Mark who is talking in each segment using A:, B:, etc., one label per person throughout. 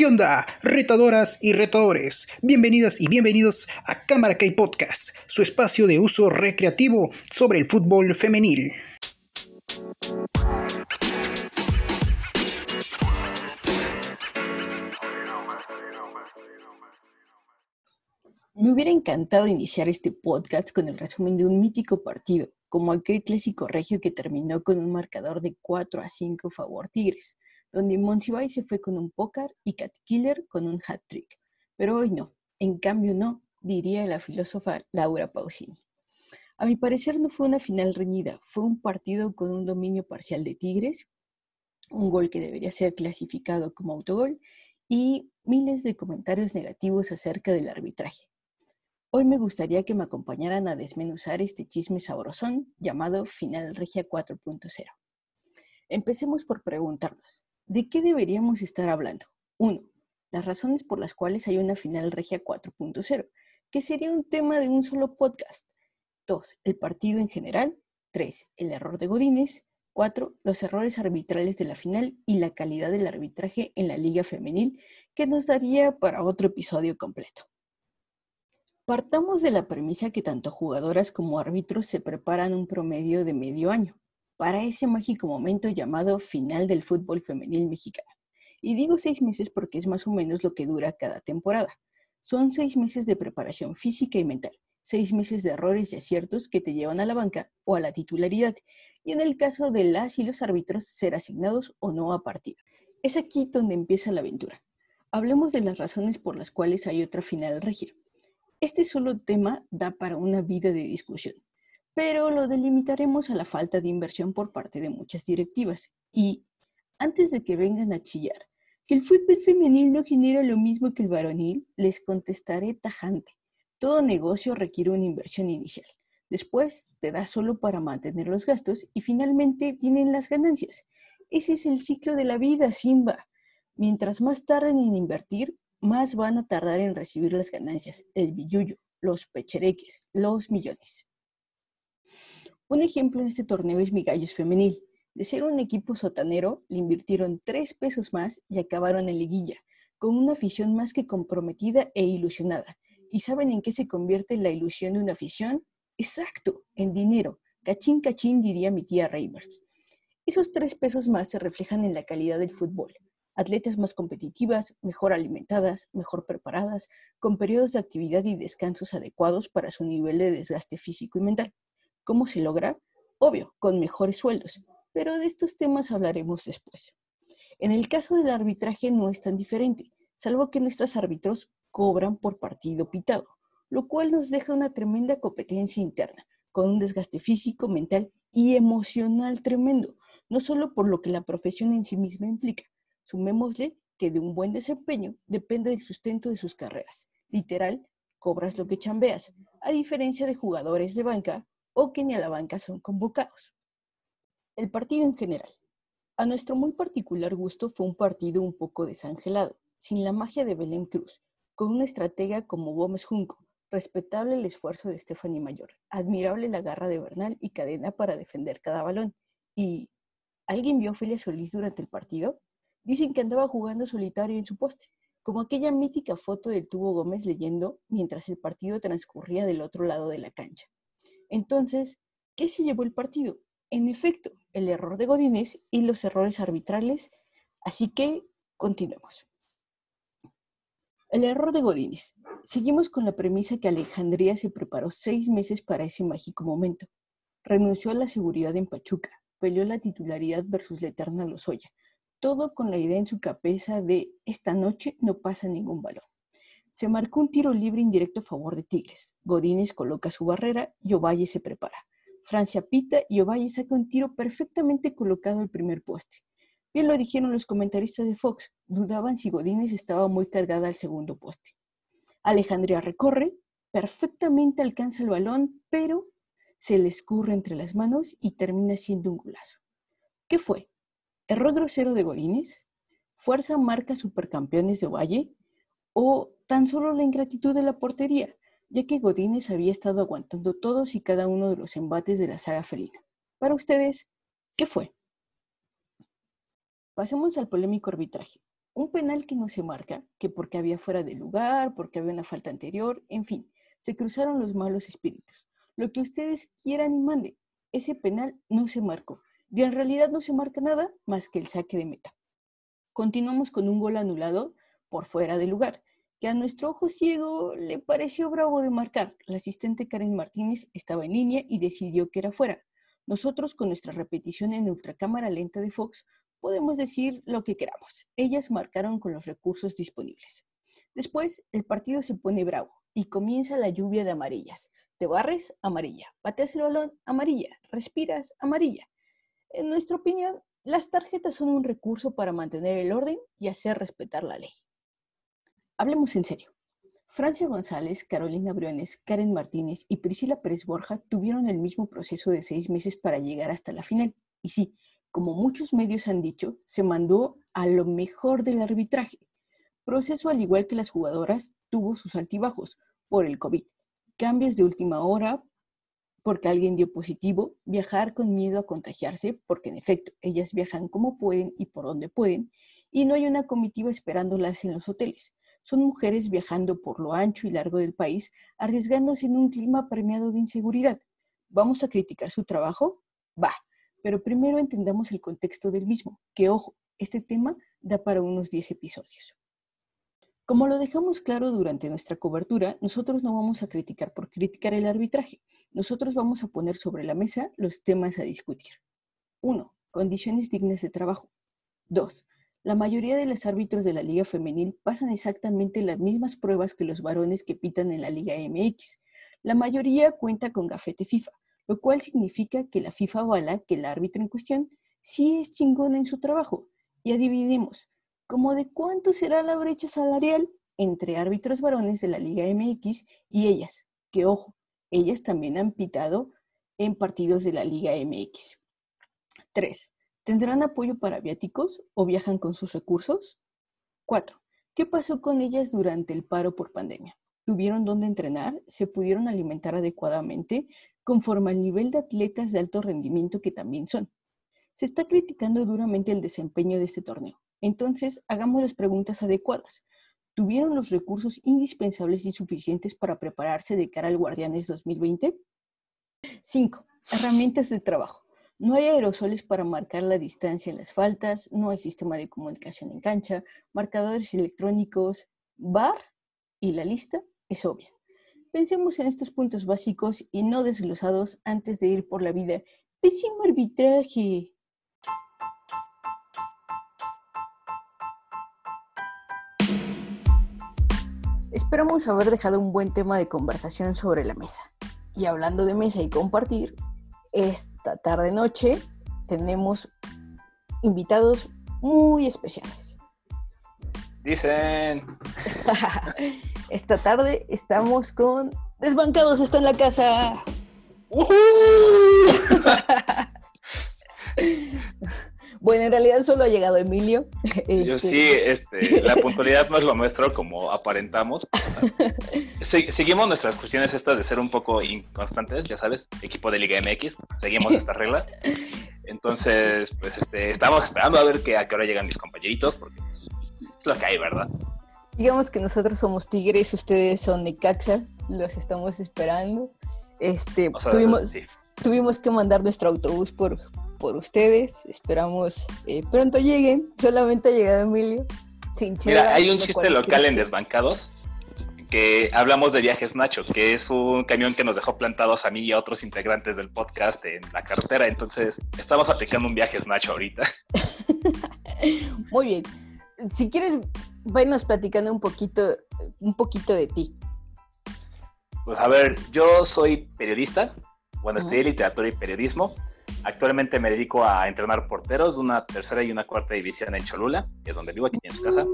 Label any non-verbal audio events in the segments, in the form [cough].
A: ¿Qué onda, retadoras y retadores? Bienvenidas y bienvenidos a Cámara K Podcast, su espacio de uso recreativo sobre el fútbol femenil.
B: Me hubiera encantado iniciar este podcast con el resumen de un mítico partido, como aquel clásico regio que terminó con un marcador de 4 a 5 favor Tigres donde Monsiváis se fue con un póker y Cat Killer con un hat trick. Pero hoy no, en cambio no, diría la filósofa Laura Pausini. A mi parecer no fue una final reñida, fue un partido con un dominio parcial de Tigres, un gol que debería ser clasificado como autogol y miles de comentarios negativos acerca del arbitraje. Hoy me gustaría que me acompañaran a desmenuzar este chisme sabrosón llamado Final Regia 4.0. Empecemos por preguntarnos, ¿De qué deberíamos estar hablando? 1. Las razones por las cuales hay una final regia 4.0, que sería un tema de un solo podcast. 2. El partido en general. 3. El error de Godínez. 4. Los errores arbitrales de la final y la calidad del arbitraje en la liga femenil, que nos daría para otro episodio completo. Partamos de la premisa que tanto jugadoras como árbitros se preparan un promedio de medio año para ese mágico momento llamado final del fútbol femenil mexicano. Y digo seis meses porque es más o menos lo que dura cada temporada. Son seis meses de preparación física y mental, seis meses de errores y aciertos que te llevan a la banca o a la titularidad, y en el caso de las y los árbitros, ser asignados o no a partido. Es aquí donde empieza la aventura. Hablemos de las razones por las cuales hay otra final regia. Este solo tema da para una vida de discusión pero lo delimitaremos a la falta de inversión por parte de muchas directivas. Y antes de que vengan a chillar, que el fútbol femenil no genera lo mismo que el varonil, les contestaré tajante. Todo negocio requiere una inversión inicial. Después te da solo para mantener los gastos y finalmente vienen las ganancias. Ese es el ciclo de la vida, Simba. Mientras más tarden en invertir, más van a tardar en recibir las ganancias, el billuyo, los pechereques, los millones. Un ejemplo de este torneo es Migallos Femenil. De ser un equipo sotanero, le invirtieron tres pesos más y acabaron en liguilla, con una afición más que comprometida e ilusionada. ¿Y saben en qué se convierte la ilusión de una afición? Exacto, en dinero. Cachín, cachín, diría mi tía Reimers. Esos tres pesos más se reflejan en la calidad del fútbol. Atletas más competitivas, mejor alimentadas, mejor preparadas, con periodos de actividad y descansos adecuados para su nivel de desgaste físico y mental. ¿Cómo se logra? Obvio, con mejores sueldos, pero de estos temas hablaremos después. En el caso del arbitraje no es tan diferente, salvo que nuestros árbitros cobran por partido pitado, lo cual nos deja una tremenda competencia interna, con un desgaste físico, mental y emocional tremendo, no solo por lo que la profesión en sí misma implica. Sumémosle que de un buen desempeño depende del sustento de sus carreras. Literal, cobras lo que chambeas, a diferencia de jugadores de banca o que ni a la banca son convocados. El partido en general. A nuestro muy particular gusto fue un partido un poco desangelado, sin la magia de Belén Cruz, con una estratega como Gómez Junco, respetable el esfuerzo de Stephanie Mayor, admirable la garra de Bernal y Cadena para defender cada balón. ¿Y alguien vio a Ofelia Solís durante el partido? Dicen que andaba jugando solitario en su poste, como aquella mítica foto del tubo Gómez leyendo mientras el partido transcurría del otro lado de la cancha. Entonces, ¿qué se llevó el partido? En efecto, el error de Godínez y los errores arbitrales. Así que, continuemos. El error de Godínez. Seguimos con la premisa que Alejandría se preparó seis meses para ese mágico momento. Renunció a la seguridad en Pachuca, peleó la titularidad versus la eterna Lozoya, todo con la idea en su cabeza de esta noche no pasa ningún balón. Se marcó un tiro libre indirecto a favor de Tigres. Godínez coloca su barrera y Ovalle se prepara. Francia pita y Ovalle saca un tiro perfectamente colocado al primer poste. Bien lo dijeron los comentaristas de Fox, dudaban si Godínez estaba muy cargada al segundo poste. Alejandría recorre, perfectamente alcanza el balón, pero se le escurre entre las manos y termina siendo un golazo. ¿Qué fue? ¿Error grosero de Godínez? ¿Fuerza marca supercampeones de Ovalle? ¿O tan solo la ingratitud de la portería, ya que Godínez había estado aguantando todos y cada uno de los embates de la saga felina. Para ustedes, ¿qué fue? Pasemos al polémico arbitraje. Un penal que no se marca, que porque había fuera de lugar, porque había una falta anterior, en fin, se cruzaron los malos espíritus. Lo que ustedes quieran y manden, ese penal no se marcó. Y en realidad no se marca nada más que el saque de meta. Continuamos con un gol anulado por fuera de lugar, que a nuestro ojo ciego le pareció bravo de marcar. La asistente Karen Martínez estaba en línea y decidió que era fuera. Nosotros, con nuestra repetición en ultracámara lenta de Fox, podemos decir lo que queramos. Ellas marcaron con los recursos disponibles. Después, el partido se pone bravo y comienza la lluvia de amarillas. Te barres, amarilla. Pateas el balón, amarilla. Respiras, amarilla. En nuestra opinión, las tarjetas son un recurso para mantener el orden y hacer respetar la ley. Hablemos en serio. Francia González, Carolina Briones, Karen Martínez y Priscila Pérez Borja tuvieron el mismo proceso de seis meses para llegar hasta la final. Y sí, como muchos medios han dicho, se mandó a lo mejor del arbitraje. Proceso al igual que las jugadoras tuvo sus altibajos por el COVID, cambios de última hora porque alguien dio positivo, viajar con miedo a contagiarse, porque en efecto ellas viajan como pueden y por donde pueden, y no hay una comitiva esperándolas en los hoteles. Son mujeres viajando por lo ancho y largo del país, arriesgándose en un clima permeado de inseguridad. ¿Vamos a criticar su trabajo? Va, pero primero entendamos el contexto del mismo, que ojo, este tema da para unos 10 episodios. Como lo dejamos claro durante nuestra cobertura, nosotros no vamos a criticar por criticar el arbitraje. Nosotros vamos a poner sobre la mesa los temas a discutir. 1. Condiciones dignas de trabajo. 2. La mayoría de los árbitros de la Liga Femenil pasan exactamente las mismas pruebas que los varones que pitan en la Liga MX. La mayoría cuenta con gafete FIFA, lo cual significa que la FIFA avala que el árbitro en cuestión sí es chingón en su trabajo. Y adivinemos, como de cuánto será la brecha salarial entre árbitros varones de la Liga MX y ellas, que ojo, ellas también han pitado en partidos de la Liga MX. 3. ¿Tendrán apoyo para viáticos o viajan con sus recursos? 4. ¿Qué pasó con ellas durante el paro por pandemia? ¿Tuvieron dónde entrenar? ¿Se pudieron alimentar adecuadamente conforme al nivel de atletas de alto rendimiento que también son? Se está criticando duramente el desempeño de este torneo. Entonces, hagamos las preguntas adecuadas. ¿Tuvieron los recursos indispensables y suficientes para prepararse de cara al Guardianes 2020? 5. Herramientas de trabajo. No hay aerosoles para marcar la distancia en las faltas, no hay sistema de comunicación en cancha, marcadores electrónicos, bar y la lista es obvia. Pensemos en estos puntos básicos y no desglosados antes de ir por la vida. Pésimo arbitraje. Esperamos haber dejado un buen tema de conversación sobre la mesa. Y hablando de mesa y compartir, esta tarde noche tenemos invitados muy especiales.
C: Dicen. [laughs]
B: esta tarde estamos con Desbancados está en la casa. [laughs] Bueno, en realidad solo ha llegado Emilio. [laughs]
C: Yo este, sí, este, la puntualidad no es lo nuestro como aparentamos. seguimos nuestras cuestiones estas de ser un poco inconstantes, ya sabes, equipo de Liga MX, seguimos esta regla. Entonces, pues este, estamos esperando a ver que, a qué hora llegan mis compañeritos, porque es lo que hay, ¿verdad?
B: Digamos que nosotros somos Tigres, ustedes son Necaxa, los estamos esperando. Este, tuvimos, tuvimos que mandar nuestro autobús por, por ustedes. Esperamos eh, pronto lleguen. Solamente ha llegado Emilio.
C: Sin Mira, hay un chiste local en Desbancados que hablamos de Viajes Nacho, que es un camión que nos dejó plantados a mí y a otros integrantes del podcast en la carretera. Entonces, estamos aplicando un Viajes Nacho ahorita. [laughs]
B: Muy bien. Si quieres, váyanos platicando un poquito, un poquito de ti.
C: Pues a ver, yo soy periodista. Bueno, estudié literatura y periodismo. Actualmente me dedico a entrenar porteros de una tercera y una cuarta división en Cholula, que es donde vivo, aquí en su casa.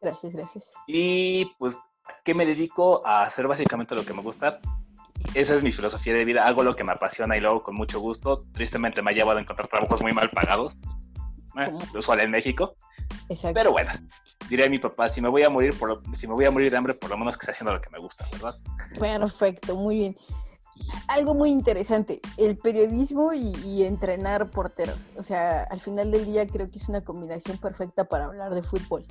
B: Gracias, gracias.
C: Y pues, ¿qué me dedico? A hacer básicamente lo que me gusta. Esa es mi filosofía de vida. Hago lo que me apasiona y luego con mucho gusto. Tristemente me ha llevado a encontrar trabajos muy mal pagados. Eh, lo usual en México. Exacto. Pero bueno, diré a mi papá, si me voy a morir por, si me voy a morir de hambre, por lo menos que esté haciendo lo que me gusta, ¿verdad?
B: Perfecto, muy bien. Algo muy interesante, el periodismo y, entrenar porteros. O sea, al final del día creo que es una combinación perfecta para hablar de fútbol.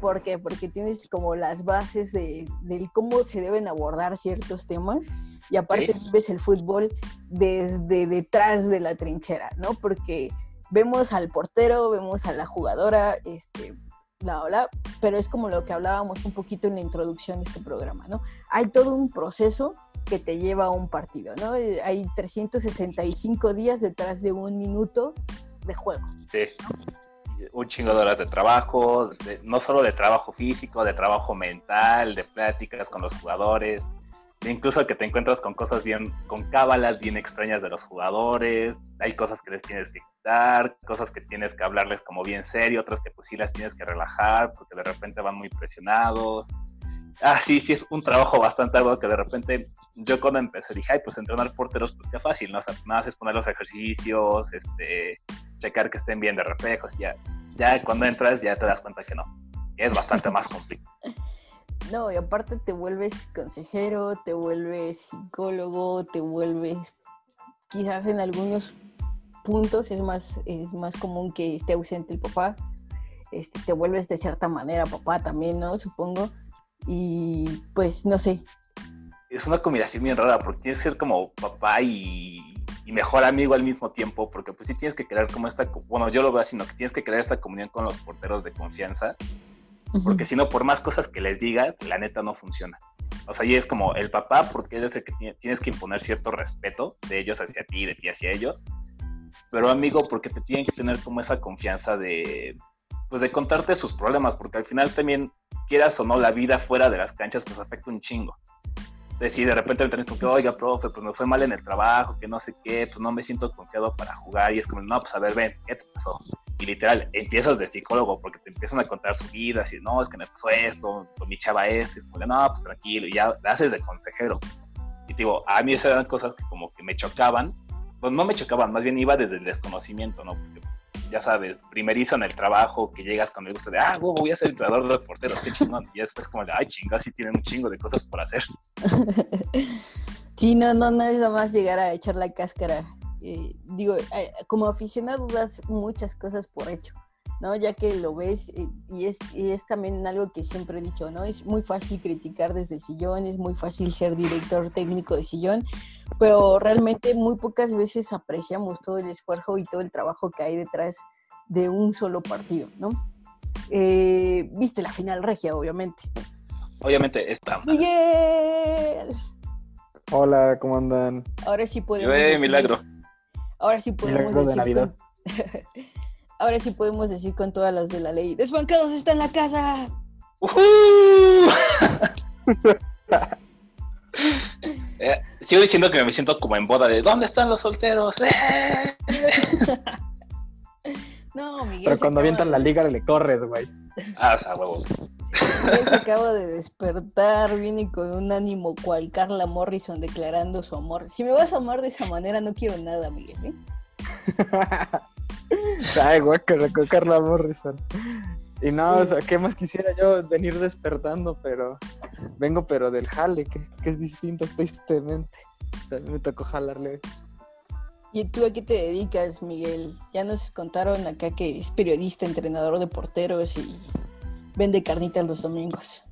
B: ¿Por qué? Porque tienes como las bases de, cómo se deben abordar ciertos temas y aparte vives el fútbol desde detrás de la trinchera, ¿no? Porque vemos al portero, vemos a la jugadora, este, bla, bla, pero es como lo que hablábamos un poquito en la introducción de este programa, ¿no? Hay todo un proceso que te lleva a un partido, ¿no? Eh, hay 365 días detrás de un minuto de juego.
C: Sí. Un chingo de horas de trabajo, no solo de trabajo físico, de trabajo mental, de pláticas con los jugadores, incluso que te encuentras con cosas bien, con cábalas bien extrañas de los jugadores, hay cosas que les tienes que cosas que tienes que hablarles como bien serio, otras que pues sí las tienes que relajar porque de repente van muy presionados. Ah, sí, sí, es un trabajo bastante algo que de repente yo cuando empecé dije, ay, pues entrenar porteros, pues qué fácil, ¿no? O sea, nada más es poner los ejercicios, este, checar que estén bien de reflejos, ya, ya cuando entras ya te das cuenta que no, es bastante más [laughs] complicado.
B: No, y aparte te vuelves consejero, te vuelves psicólogo, te vuelves, quizás en algunos puntos es más, es más común que esté ausente el papá, este, te vuelves de cierta manera papá también, ¿no? Supongo. Y pues no sé.
C: Es una combinación bien rara porque tienes que ser como papá y, y mejor amigo al mismo tiempo, porque pues sí tienes que crear como esta, bueno, yo lo veo así, ¿no? Que tienes que crear esta comunión con los porteros de confianza porque si no, por más cosas que les digas, la neta no funciona. O sea, y es como el papá, porque es el que tienes que imponer cierto respeto de ellos hacia ti, de ti hacia ellos. Pero amigo, porque te tienen que tener como esa confianza de, pues de contarte sus problemas, porque al final también, quieras o no, la vida fuera de las canchas, pues afecta un chingo decir de repente me con que, oiga, profe, pues me fue mal en el trabajo, que no sé qué, pues no me siento confiado para jugar. Y es como, no, pues a ver, ven, ¿qué te pasó? Y literal, empiezas de psicólogo porque te empiezan a contar su vida, así, no, es que me pasó esto, con mi chava es, es como, no, pues tranquilo, y ya la haces de consejero. Y digo, a mí esas eran cosas que como que me chocaban, pues no me chocaban, más bien iba desde el desconocimiento, ¿no? Porque ya sabes, primerizo en el trabajo, que llegas con el gusto de, ah, voy a ser entrenador de porteros, qué chingón. Y después como de, ay, chingados, sí tienen un chingo de cosas por hacer. [laughs]
B: sí, no, no, no es nada más llegar a echar la cáscara. Eh, digo, eh, como aficionado das muchas cosas por hecho. ¿no? Ya que lo ves eh, y, es, y es también algo que siempre he dicho, ¿no? Es muy fácil criticar desde el sillón, es muy fácil ser director técnico de sillón, pero realmente muy pocas veces apreciamos todo el esfuerzo y todo el trabajo que hay detrás de un solo partido, ¿no? Eh, viste la final regia, obviamente.
C: Obviamente está.
B: Miguel.
D: Hola, ¿cómo andan?
B: Ahora sí podemos.
C: Decir, milagro.
B: Ahora sí podemos
D: milagro de Navidad. [laughs]
B: Ahora sí podemos decir con todas las de la ley. ¡Desbancados está en la casa! [laughs] [laughs]
C: eh, sigo diciendo que me siento como en boda de ¿dónde están los solteros? ¡Eh! [laughs]
B: no, Miguel.
D: Pero cuando avientan la liga le corres, güey.
C: Ah, o sea, huevo.
B: Miguel se acaba de despertar, viene con un ánimo cual Carla Morrison declarando su amor. Si me vas a amar de esa manera, no quiero nada, Miguel, ¿eh? [laughs]
D: Ay, que con Carla Morrison. Y no, o sea, ¿qué más quisiera yo venir despertando? Pero vengo, pero del jale, que, es distinto, tristemente. me tocó jalarle.
B: ¿Y tú a qué te dedicas, Miguel? Ya nos contaron acá que es periodista, entrenador de porteros y vende carnitas los domingos.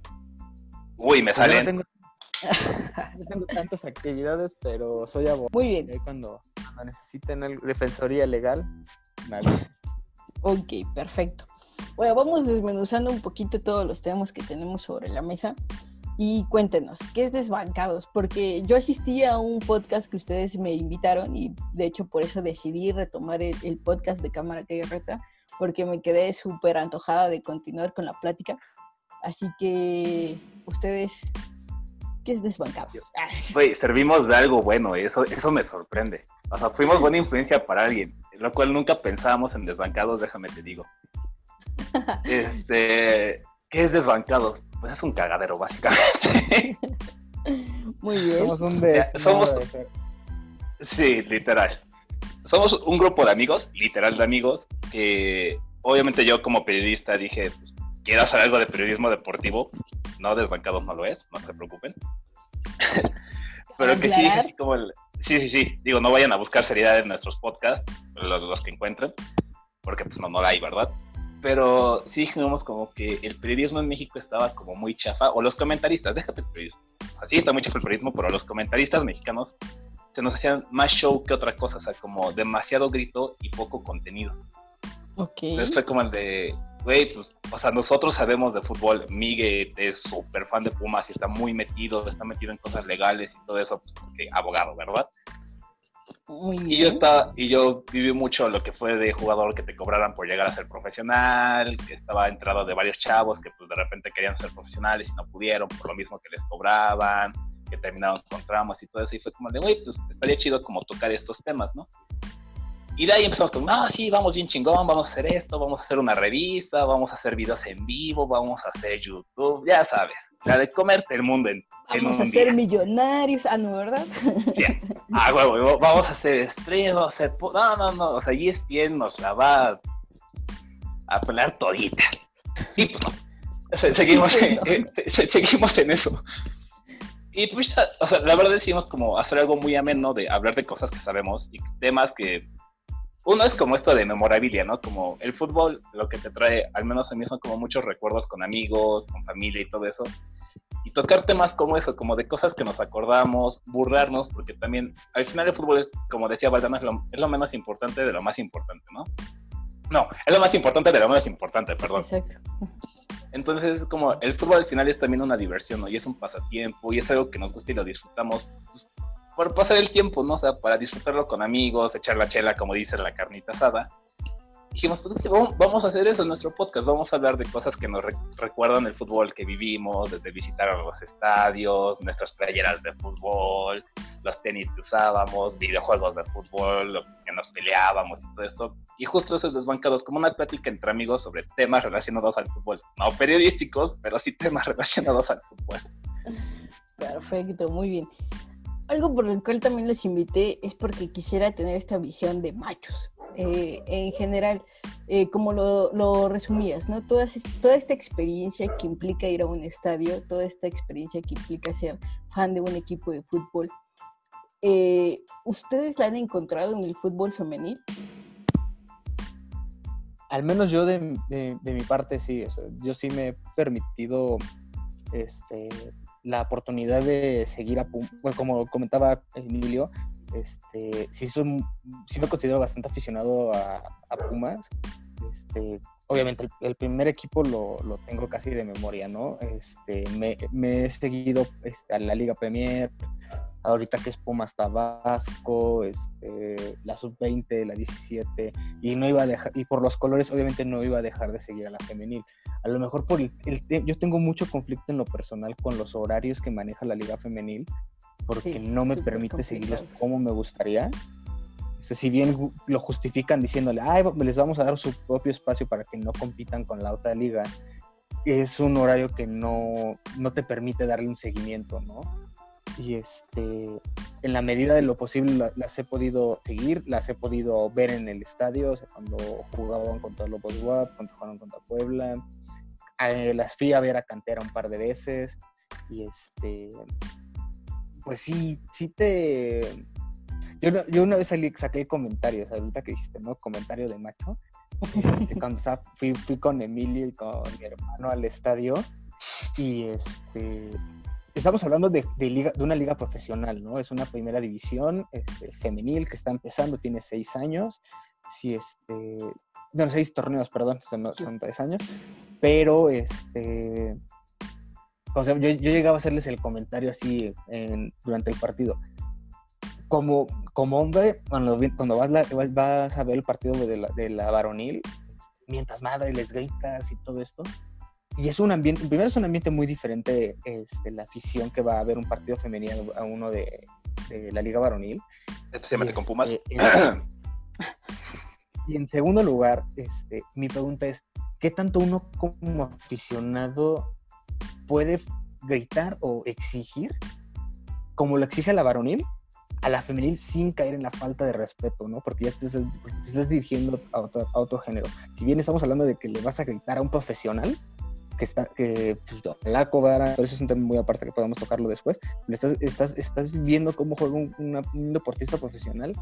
C: Uy, me salen. No
D: tengo, tengo tantas actividades, pero soy abogado.
B: Muy bien.
D: Cuando, cuando necesiten defensoría legal,
B: Ok, perfecto. Bueno, vamos desmenuzando un poquito todos los temas que tenemos sobre la mesa. Y cuéntenos, ¿qué es Desbancados? Porque yo asistí a un podcast que ustedes me invitaron y de hecho por eso decidí retomar el, podcast de Cámara que Reta, porque me quedé súper antojada de continuar con la plática. Así que ustedes, ¿qué es Desbancados?
C: servimos de algo bueno, eso, eso me sorprende. O sea, fuimos buena influencia para alguien lo cual nunca pensábamos en desbancados, déjame te digo. Este, ¿qué es desbancados? Pues es un cagadero, básicamente. [laughs]
B: Muy bien.
D: Somos un de...
C: Somos... Sí, literal. Somos un grupo de amigos, literal de amigos, que obviamente yo como periodista dije, pues, quiero hacer algo de periodismo deportivo. No, desbancados no lo es, no se preocupen. [laughs] pero que sí así como el... Sí, sí, sí. Digo, no vayan a buscar seriedad en nuestros podcasts, los, los que encuentren, porque pues no, no la hay, ¿verdad? Pero sí dijimos como que el periodismo en México estaba como muy chafa, o los comentaristas, déjate el periodismo. Así está muy chafa el periodismo, pero los comentaristas mexicanos se nos hacían más show que otra cosa, o sea, como demasiado grito y poco contenido.
B: Ok.
C: Entonces fue como el de, güey, pues, o sea, nosotros sabemos de fútbol, Miguel es súper fan de Pumas y está muy metido, está metido en cosas legales y todo eso, pues, porque abogado, ¿verdad?
B: Muy bien.
C: Y yo estaba, y yo viví mucho lo que fue de jugador que te cobraran por llegar a ser profesional, que estaba entrado de varios chavos que pues de repente querían ser profesionales y no pudieron por lo mismo que les cobraban, que terminaron con tramos y todo eso, y fue como de, güey, pues estaría chido como tocar estos temas, ¿no? Y de ahí empezamos con, no, sí, vamos bien chingón, vamos a hacer esto, vamos a hacer una revista, vamos a hacer videos en vivo, vamos a hacer YouTube, ya sabes, la de comerte el mundo en, en
B: Vamos a ser millonarios. Ah, no, ¿verdad?
C: Ya. [laughs] Ah, huevo, vamos a hacer stream, vamos a No, no, no, o sea, ESPN nos la va a pelar todita. Y pues no.
B: Pues no.
C: en- se- seguimos en eso. Y pues ya, o sea, la verdad decidimos como hacer algo muy ameno de hablar de cosas que sabemos y temas que... Uno es como esto de memorabilia, ¿no? Como el fútbol, lo que te trae, al menos a mí son como muchos recuerdos con amigos, con familia y todo eso tocar temas como eso, como de cosas que nos acordamos, burlarnos, porque también al final el fútbol es, como decía Valdana, es lo, es lo menos importante de lo más importante, ¿no? No, es lo más importante de lo menos importante, perdón.
B: Exacto.
C: Entonces, como el fútbol al final es también una diversión, ¿no? Y es un pasatiempo, y es algo que nos gusta y lo disfrutamos pues, por pasar el tiempo, ¿no? O sea, para disfrutarlo con amigos, echar la chela, como dice la carnita asada. Dijimos, pues vamos, a hacer eso en nuestro podcast, vamos a hablar de cosas que nos re- recuerdan el fútbol que vivimos, desde visitar los estadios, nuestras playeras de fútbol, los tenis que usábamos, videojuegos de fútbol, lo que nos peleábamos y todo esto. Y justo eso es desbancados como una plática entre amigos sobre temas relacionados al fútbol. No periodísticos, pero sí temas [laughs] relacionados al fútbol.
B: Perfecto, muy bien. Algo por el cual también los invité es porque quisiera tener esta visión de machos. Eh, en general, eh, como lo, lo resumías, ¿no? Toda, toda esta experiencia que implica ir a un estadio, toda esta experiencia que implica ser fan de un equipo de fútbol, eh, ¿ustedes la han encontrado en el fútbol femenil?
D: Al menos yo de, de- de mi parte sí, o sea, yo sí me he permitido este, la oportunidad de seguir a Pumas, como comentaba Emilio, este, sí, soy- sí me considero bastante aficionado a, a Pumas. Este, obviamente el, primer equipo lo, lo tengo casi de memoria, ¿no? Este, me, me he seguido este, a la Liga Premier, ahorita que es Pumas Tabasco, este, la Sub-20, la 17, y no iba a dejar, y por los colores obviamente no iba a dejar de seguir a la femenil. A lo mejor por el, el yo tengo mucho conflicto en lo personal con los horarios que maneja la liga femenil, porque
B: Sí,
D: no me permite seguirlos como me gustaría. O sea, si bien lo justifican diciéndole, ay, les vamos a dar su propio espacio para que no compitan con la otra liga, es un horario que no, no te permite darle un seguimiento, ¿no? Y este, en la medida de lo posible la- las he podido seguir, las he podido ver en el estadio, o sea, cuando jugaban contra Lobos WAP, cuando jugaron contra Puebla. Eh, las fui a ver a Cantera un par de veces y este, pues sí, sí te... Yo, yo una vez salí, saqué comentarios, ahorita que dijiste, ¿no? Comentario de macho. Este, [laughs] cuando fui, fui con Emilio y con mi hermano al estadio y este estamos hablando de, de liga, de una liga profesional, ¿no? Es una primera división este, femenil que está empezando, tiene seis años, sí, este, bueno, seis torneos, perdón, son, son tres años, pero este, o sea, yo, yo llegaba a hacerles el comentario así en- durante el partido. Como, como hombre, cuando, cuando vas, la- vas, vas a ver el partido de la, de la varonil, mientras madre les gritas y todo esto, y es un ambiente, primero es un ambiente muy diferente, este, la afición que va a ver un partido femenino a uno de, de la liga varonil.
C: Especialmente
D: Y,
C: con Pumas.
D: este, en- y en segundo lugar, este, mi pregunta es, ¿qué tanto uno como aficionado puede gritar o exigir, como lo exige la varonil, a la femenil sin caer en la falta de respeto, ¿no? Porque ya te estás, te estás dirigiendo a otro, a otro género. Si bien estamos hablando de que le vas a gritar a un profesional, que está, que pues, la cobrara, pero eso es un tema muy aparte que podemos tocarlo después. Estás, estás, estás viendo cómo juega un, un deportista profesional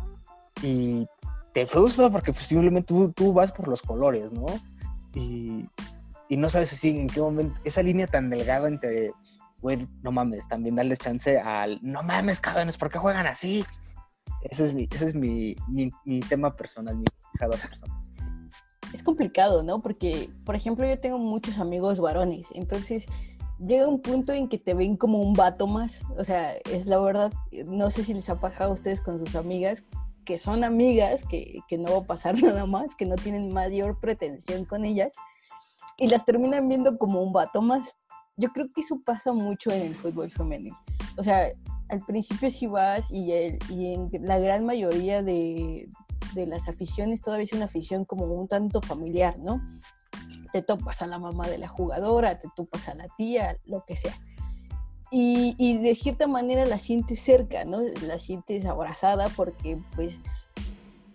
D: y te frustra porque simplemente tú, tú, vas por los colores, ¿no? Y, y no sabes así en qué momento, esa línea tan delgada entre, güey, no mames, también darles chance al, no mames, cabrones, ¿por qué juegan así? Ese es mi, ese es mi, mi, mi tema personal, mi fijador personal
B: es complicado, ¿no? Porque, por ejemplo, yo tengo muchos amigos varones, entonces llega un punto en que te ven como un vato más, o sea, es la verdad, no sé si les ha pasado a ustedes con sus amigas, que son amigas, que, que no va a pasar [laughs] nada más, que no tienen mayor pretensión con ellas, y las terminan viendo como un vato más. Yo creo que eso pasa mucho en el fútbol femenino. O sea, al principio sí vas y, y en la gran mayoría de, de las aficiones todavía es una afición como un tanto familiar, ¿no? Te topas a la mamá de la jugadora, te topas a la tía, lo que sea. Y, de cierta manera la sientes cerca, ¿no? La sientes abrazada porque pues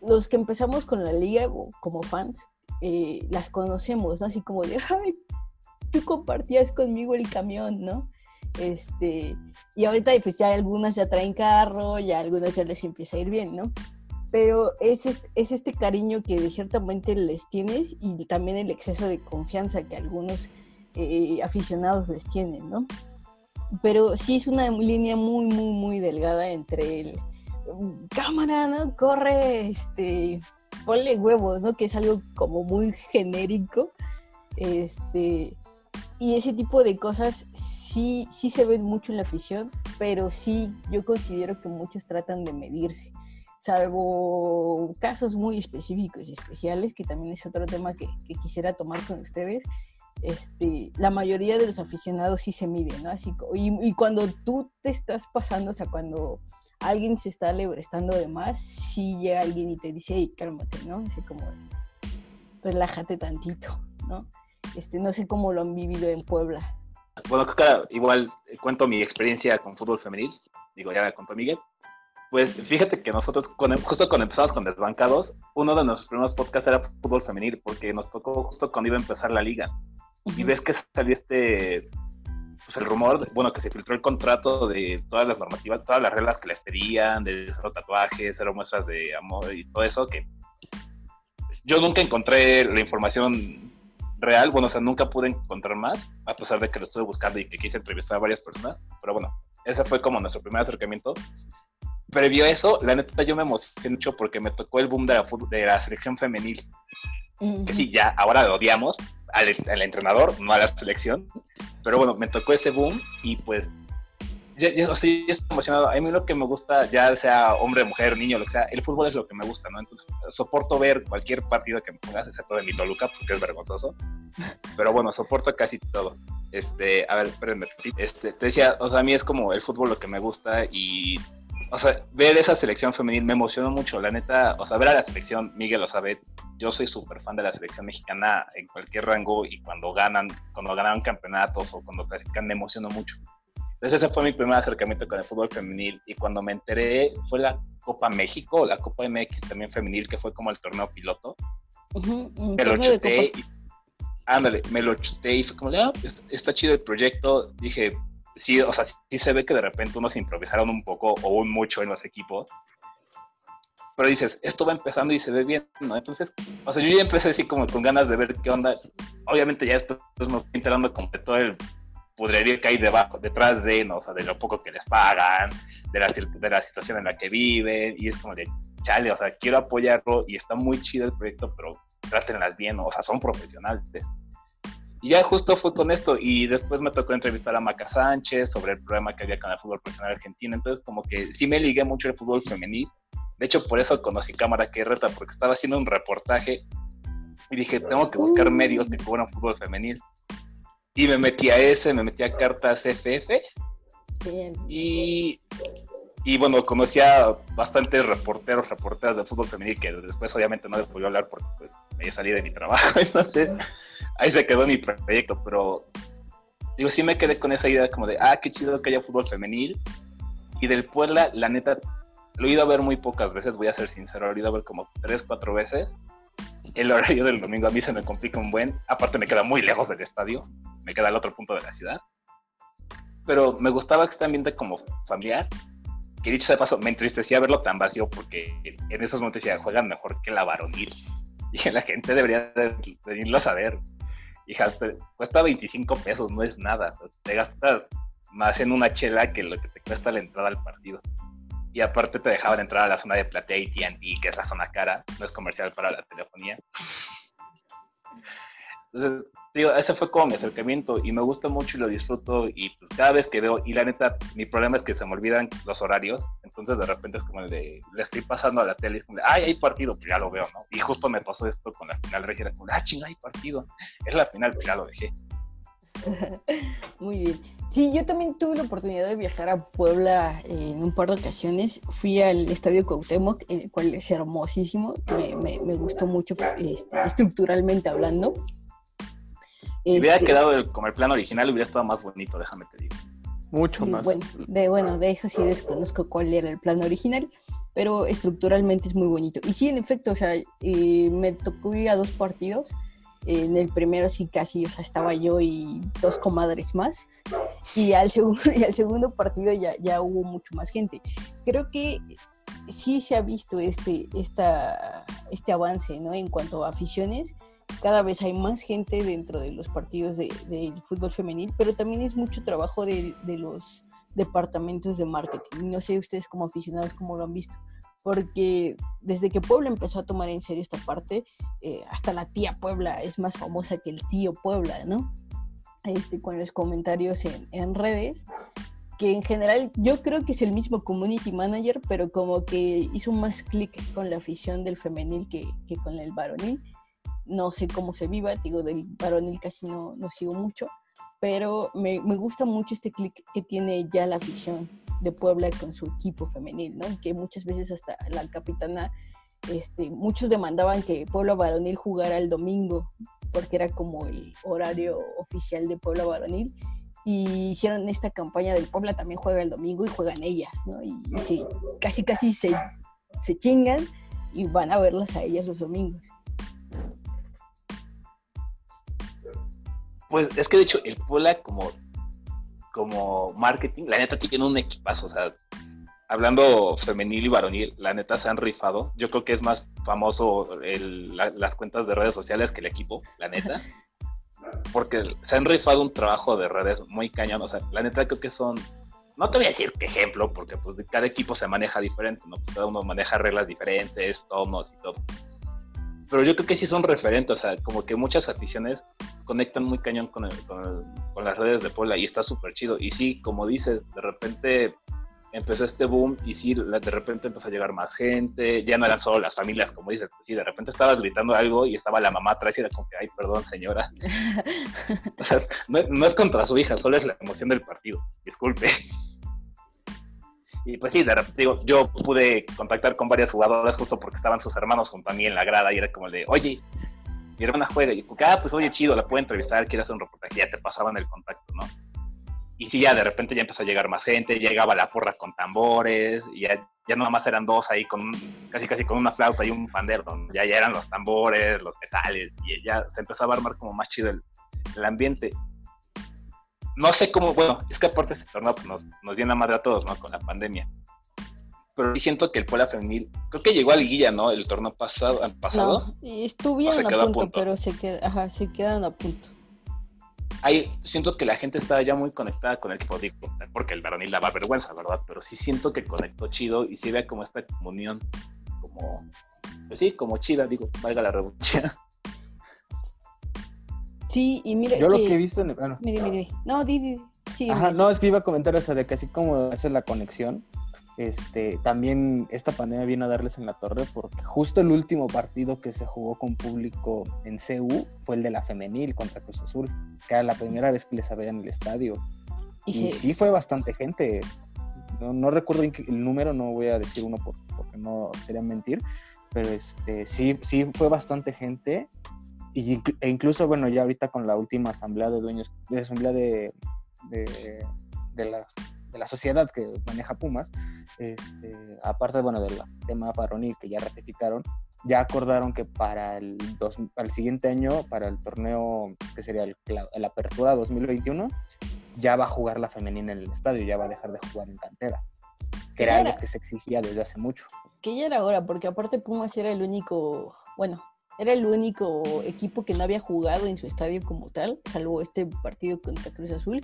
B: los que empezamos con la liga como fans, eh, las conocemos, ¿no? Así como de, ay, tú compartías conmigo el camión, ¿no? Este, y ahorita pues ya algunas ya traen carro, ya algunas ya les empieza a ir bien, ¿no? Pero es este, es este cariño que de cierta manera les tienes y también el exceso de confianza que algunos eh, aficionados les tienen, ¿no? Pero sí es una línea muy, muy, muy delgada entre el cámara, ¿no? Corre, este, ponle huevos, ¿no? Que es algo como muy genérico, este, y ese tipo de cosas sí, sí se ven mucho en la afición, pero sí yo considero que muchos tratan de medirse salvo casos muy específicos y especiales, que también es otro tema que, quisiera tomar con ustedes, este, la mayoría de los aficionados sí se miden, ¿no? Así, y, cuando tú te estás pasando, o sea, cuando alguien se está lebrestando de más, sí llega alguien y te dice, hey, cálmate, ¿no? Así como, relájate tantito, ¿no? Este, no sé cómo lo han vivido en Puebla.
C: Bueno, claro, igual cuento mi experiencia con fútbol femenil, digo, ya la contó Miguel, pues fíjate que nosotros, justo cuando empezamos con Desbancados, uno de nuestros primeros podcasts era fútbol femenil, porque nos tocó justo cuando iba a empezar la liga. Y ves que salió este, pues el rumor, bueno, que se filtró el contrato de todas las normativas, todas las reglas que les pedían, de cero tatuajes, cero muestras de amor y todo eso, que yo nunca encontré la información real, bueno, o sea, nunca pude encontrar más, a pesar de que lo estuve buscando y que quise entrevistar a varias personas, pero bueno, ese fue como nuestro primer acercamiento previo a eso, la neta yo me emocioné mucho porque me tocó el boom de la, de la selección femenil. Que sí, ya ahora lo odiamos al, entrenador, no a la selección. Pero bueno, me tocó ese boom y pues ya, ya, estoy emocionado. A mí lo que me gusta, ya sea hombre, mujer, niño, lo que sea, el fútbol es lo que me gusta, ¿no? Entonces, soporto ver cualquier partido que me pongas, excepto de mi Toluca, porque es vergonzoso. Pero bueno, soporto casi todo. Este, a ver, espérenme. Este, te decía, o sea, a mí es como el fútbol lo que me gusta y o sea, ver esa selección femenil me emocionó mucho, la neta, o sea, ver a la selección, Miguel lo sabe, yo soy súper fan de la selección mexicana en cualquier rango y cuando ganan, cuando ganan campeonatos o cuando clasifican me emociono mucho. Entonces ese fue mi primer acercamiento con el fútbol femenil y cuando me enteré fue la Copa México, la Copa MX también femenil, que fue como el torneo piloto. me lo chuté, y, ándale, me lo chuté y fue como, ah, está chido el proyecto, dije, sí, o sea, sí se ve que de repente unos improvisaron un poco o un mucho en los equipos. Pero dices, esto va empezando y se ve bien, ¿no? Entonces, o sea, yo ya empecé así como con ganas de ver qué onda. Obviamente ya esto me estoy enterando de todo el pudrería que hay debajo, detrás de, ¿no? O sea, de lo poco que les pagan, de la, de la situación en la que viven, y es como de, chale, o sea, quiero apoyarlo y está muy chido el proyecto, pero trátenlas bien, ¿no? o sea, son profesionales. Y ya justo fue con esto. Y después me tocó entrevistar a Maca Sánchez sobre el problema que había con el fútbol profesional argentino. Entonces, como que sí me ligué mucho al fútbol femenil. De hecho, por eso conocí Cámara que reta, porque estaba haciendo un reportaje y dije, tengo que buscar medios que cubran fútbol femenil. Y me metí a ese, me metí a cartas FF. Y, y bueno, conocí a bastantes reporteros, reporteras de fútbol femenil que después obviamente no les podía hablar porque pues me salí de mi trabajo. [laughs] Entonces ahí se quedó mi proyecto, pero digo, sí me quedé con esa idea como de, ah, qué chido que haya fútbol femenil. Y del Puebla, la neta, lo he ido a ver muy pocas veces, voy a ser sincero, lo he ido a ver como tres, cuatro veces. el horario del domingo a mí se me complica un buen. Aparte me queda muy lejos del estadio, me queda al otro punto de la ciudad. Pero me gustaba este ambiente como familiar. Que dicho de paso, me entristecía verlo tan vacío porque en esos momentos ya juegan mejor que la varonil. [laughs] Y la gente debería de venirlo a saber. Hija, cuesta 25 pesos, no es nada. te gastas más en una chela que lo que te cuesta la entrada al partido. Y aparte te dejaban entrar a la zona de platea y TNT, que es la zona cara, no es comercial para la telefonía. [laughs] Entonces, digo, ese fue como mi acercamiento y me gusta mucho y lo disfruto y pues cada vez que veo, y la neta, mi problema es que se me olvidan los horarios, entonces de repente es como el de, le estoy pasando a la tele y es como de, ay, hay partido, pues ya lo veo, ¿no? Y justo me pasó esto con la final regia, como, ah, chinga, hay partido, [laughs] es la final, pues ya lo dejé. [laughs]
B: Muy bien. Sí, yo también tuve la oportunidad de viajar a Puebla en un par de ocasiones. Fui al Estadio Cuauhtémoc, el cual es hermosísimo. Me, gustó mucho este, estructuralmente hablando.
C: Si hubiera este, quedado como el plan original, hubiera estado más bonito, déjame te digo.
D: Mucho más.
B: Bueno de, bueno, de eso sí desconozco cuál era el plan original, pero estructuralmente es muy bonito. Y sí, en efecto, o sea, eh, me tocó ir a dos partidos en el primero sí casi, o sea, estaba yo y dos comadres más. Y al segundo, [laughs] y al segundo partido ya, ya hubo mucho más gente. Creo que sí se ha visto este, esta, este avance, ¿no? En cuanto a aficiones, cada vez hay más gente dentro de los partidos del de, fútbol femenil, pero también es mucho trabajo de, de los departamentos de marketing. No sé ustedes como aficionados cómo lo han visto porque desde que Puebla empezó a tomar en serio esta parte, eh, hasta la tía Puebla es más famosa que el tío Puebla, ¿no? Este, con los comentarios en, redes, que en general yo creo que es el mismo community manager, pero como que hizo más clic con la afición del femenil que, con el varonil. No sé cómo se viva, digo, del varonil casi no, no sigo mucho, pero me, me gusta mucho este clic que tiene ya la afición de Puebla con su equipo femenil, ¿no? Que muchas veces hasta la capitana, este, muchos demandaban que Puebla Varonil jugara el domingo, porque era como el horario oficial de Puebla Varonil. Y hicieron esta campaña del Puebla también juega el domingo y juegan ellas, ¿no? Y, sí, casi casi se, se chingan y van a verlas a ellas los domingos.
C: Pues es que de hecho el Puebla como como marketing, la neta tiene un equipazo, o sea, hablando femenil y varonil, la neta se han rifado. Yo creo que es más famoso las cuentas de redes sociales que el equipo, la neta. [laughs] Porque se han rifado un trabajo de redes muy cañón. O sea, la neta creo que son. No te voy a decir qué ejemplo, porque pues cada equipo se maneja diferente, ¿no? Pues cada uno maneja reglas diferentes, tonos y todo pero yo creo que sí son referentes, o sea, como que muchas aficiones conectan muy cañón con, con, las redes de Puebla y está súper chido. Y sí, como dices, de repente empezó este boom y sí, de repente empezó a llegar más gente, ya no eran solo las familias, como dices, sí, de repente estabas gritando algo y estaba la mamá atrás y era como que, ay, perdón, señora. [laughs] no es contra su hija, solo es la emoción del partido, disculpe. Y pues sí, de repente digo, yo pude contactar con varias jugadoras justo porque estaban sus hermanos junto a mí en la grada y era como de, oye, mi hermana juega. Y ah, pues oye, chido, la puedo entrevistar, quiere hacer un reportaje, ya te pasaban el contacto, ¿no? Y sí, ya de repente ya empezó a llegar más gente, llegaba la porra con tambores, y ya, ya nada más eran dos ahí con casi casi con una flauta y un pandero, ya, ya eran los tambores, los metales, y ya se empezaba a armar como más chido el ambiente no sé cómo, bueno, es que aparte este torneo pues, nos, nos llena madre a todos, ¿no? Con la pandemia. Pero sí siento que el Puebla Femenil, creo que llegó a Liguilla, ¿no? El torneo pasado. pasado
B: no, estuvieron a punto, pero se, ajá, se quedaron a punto.
C: Ahí siento que la gente estaba ya muy conectada con el equipo, porque el varonil daba vergüenza, ¿verdad? Pero sí siento que conectó chido y sí ve como esta comunión, como, pues sí, como chida, digo, valga la revolución.
B: Sí, y mira.
D: Yo lo que he visto. En bueno.
B: Mire, mire. No, di, di.
D: Sí, Ajá, no, es que iba a comentar eso de que así como hace la conexión, este, también esta pandemia vino a darles en la torre porque justo el último partido que se jugó con público en CU fue el de la femenil contra Cruz Azul, que era la primera vez que les había en el estadio. Y, sí. fue bastante gente. No, no recuerdo el número, no voy a decir uno porque no sería mentir, pero este, sí, sí fue bastante gente y, e incluso, bueno, ya ahorita con la última asamblea de dueños, de asamblea de, de, la, de la, sociedad que maneja Pumas, este, aparte, bueno, del tema varonil que ya ratificaron, ya acordaron que para el, dos, para el siguiente año, para el torneo que sería el, la, la apertura 2021, ya va a jugar la femenina en el estadio, ya va a dejar de jugar en cantera, que era
B: Claro.
D: algo que se exigía desde hace mucho.
B: Que ya era hora, porque aparte Pumas era el único, bueno, era el único equipo que no había jugado en su estadio como tal, salvo este partido contra Cruz Azul.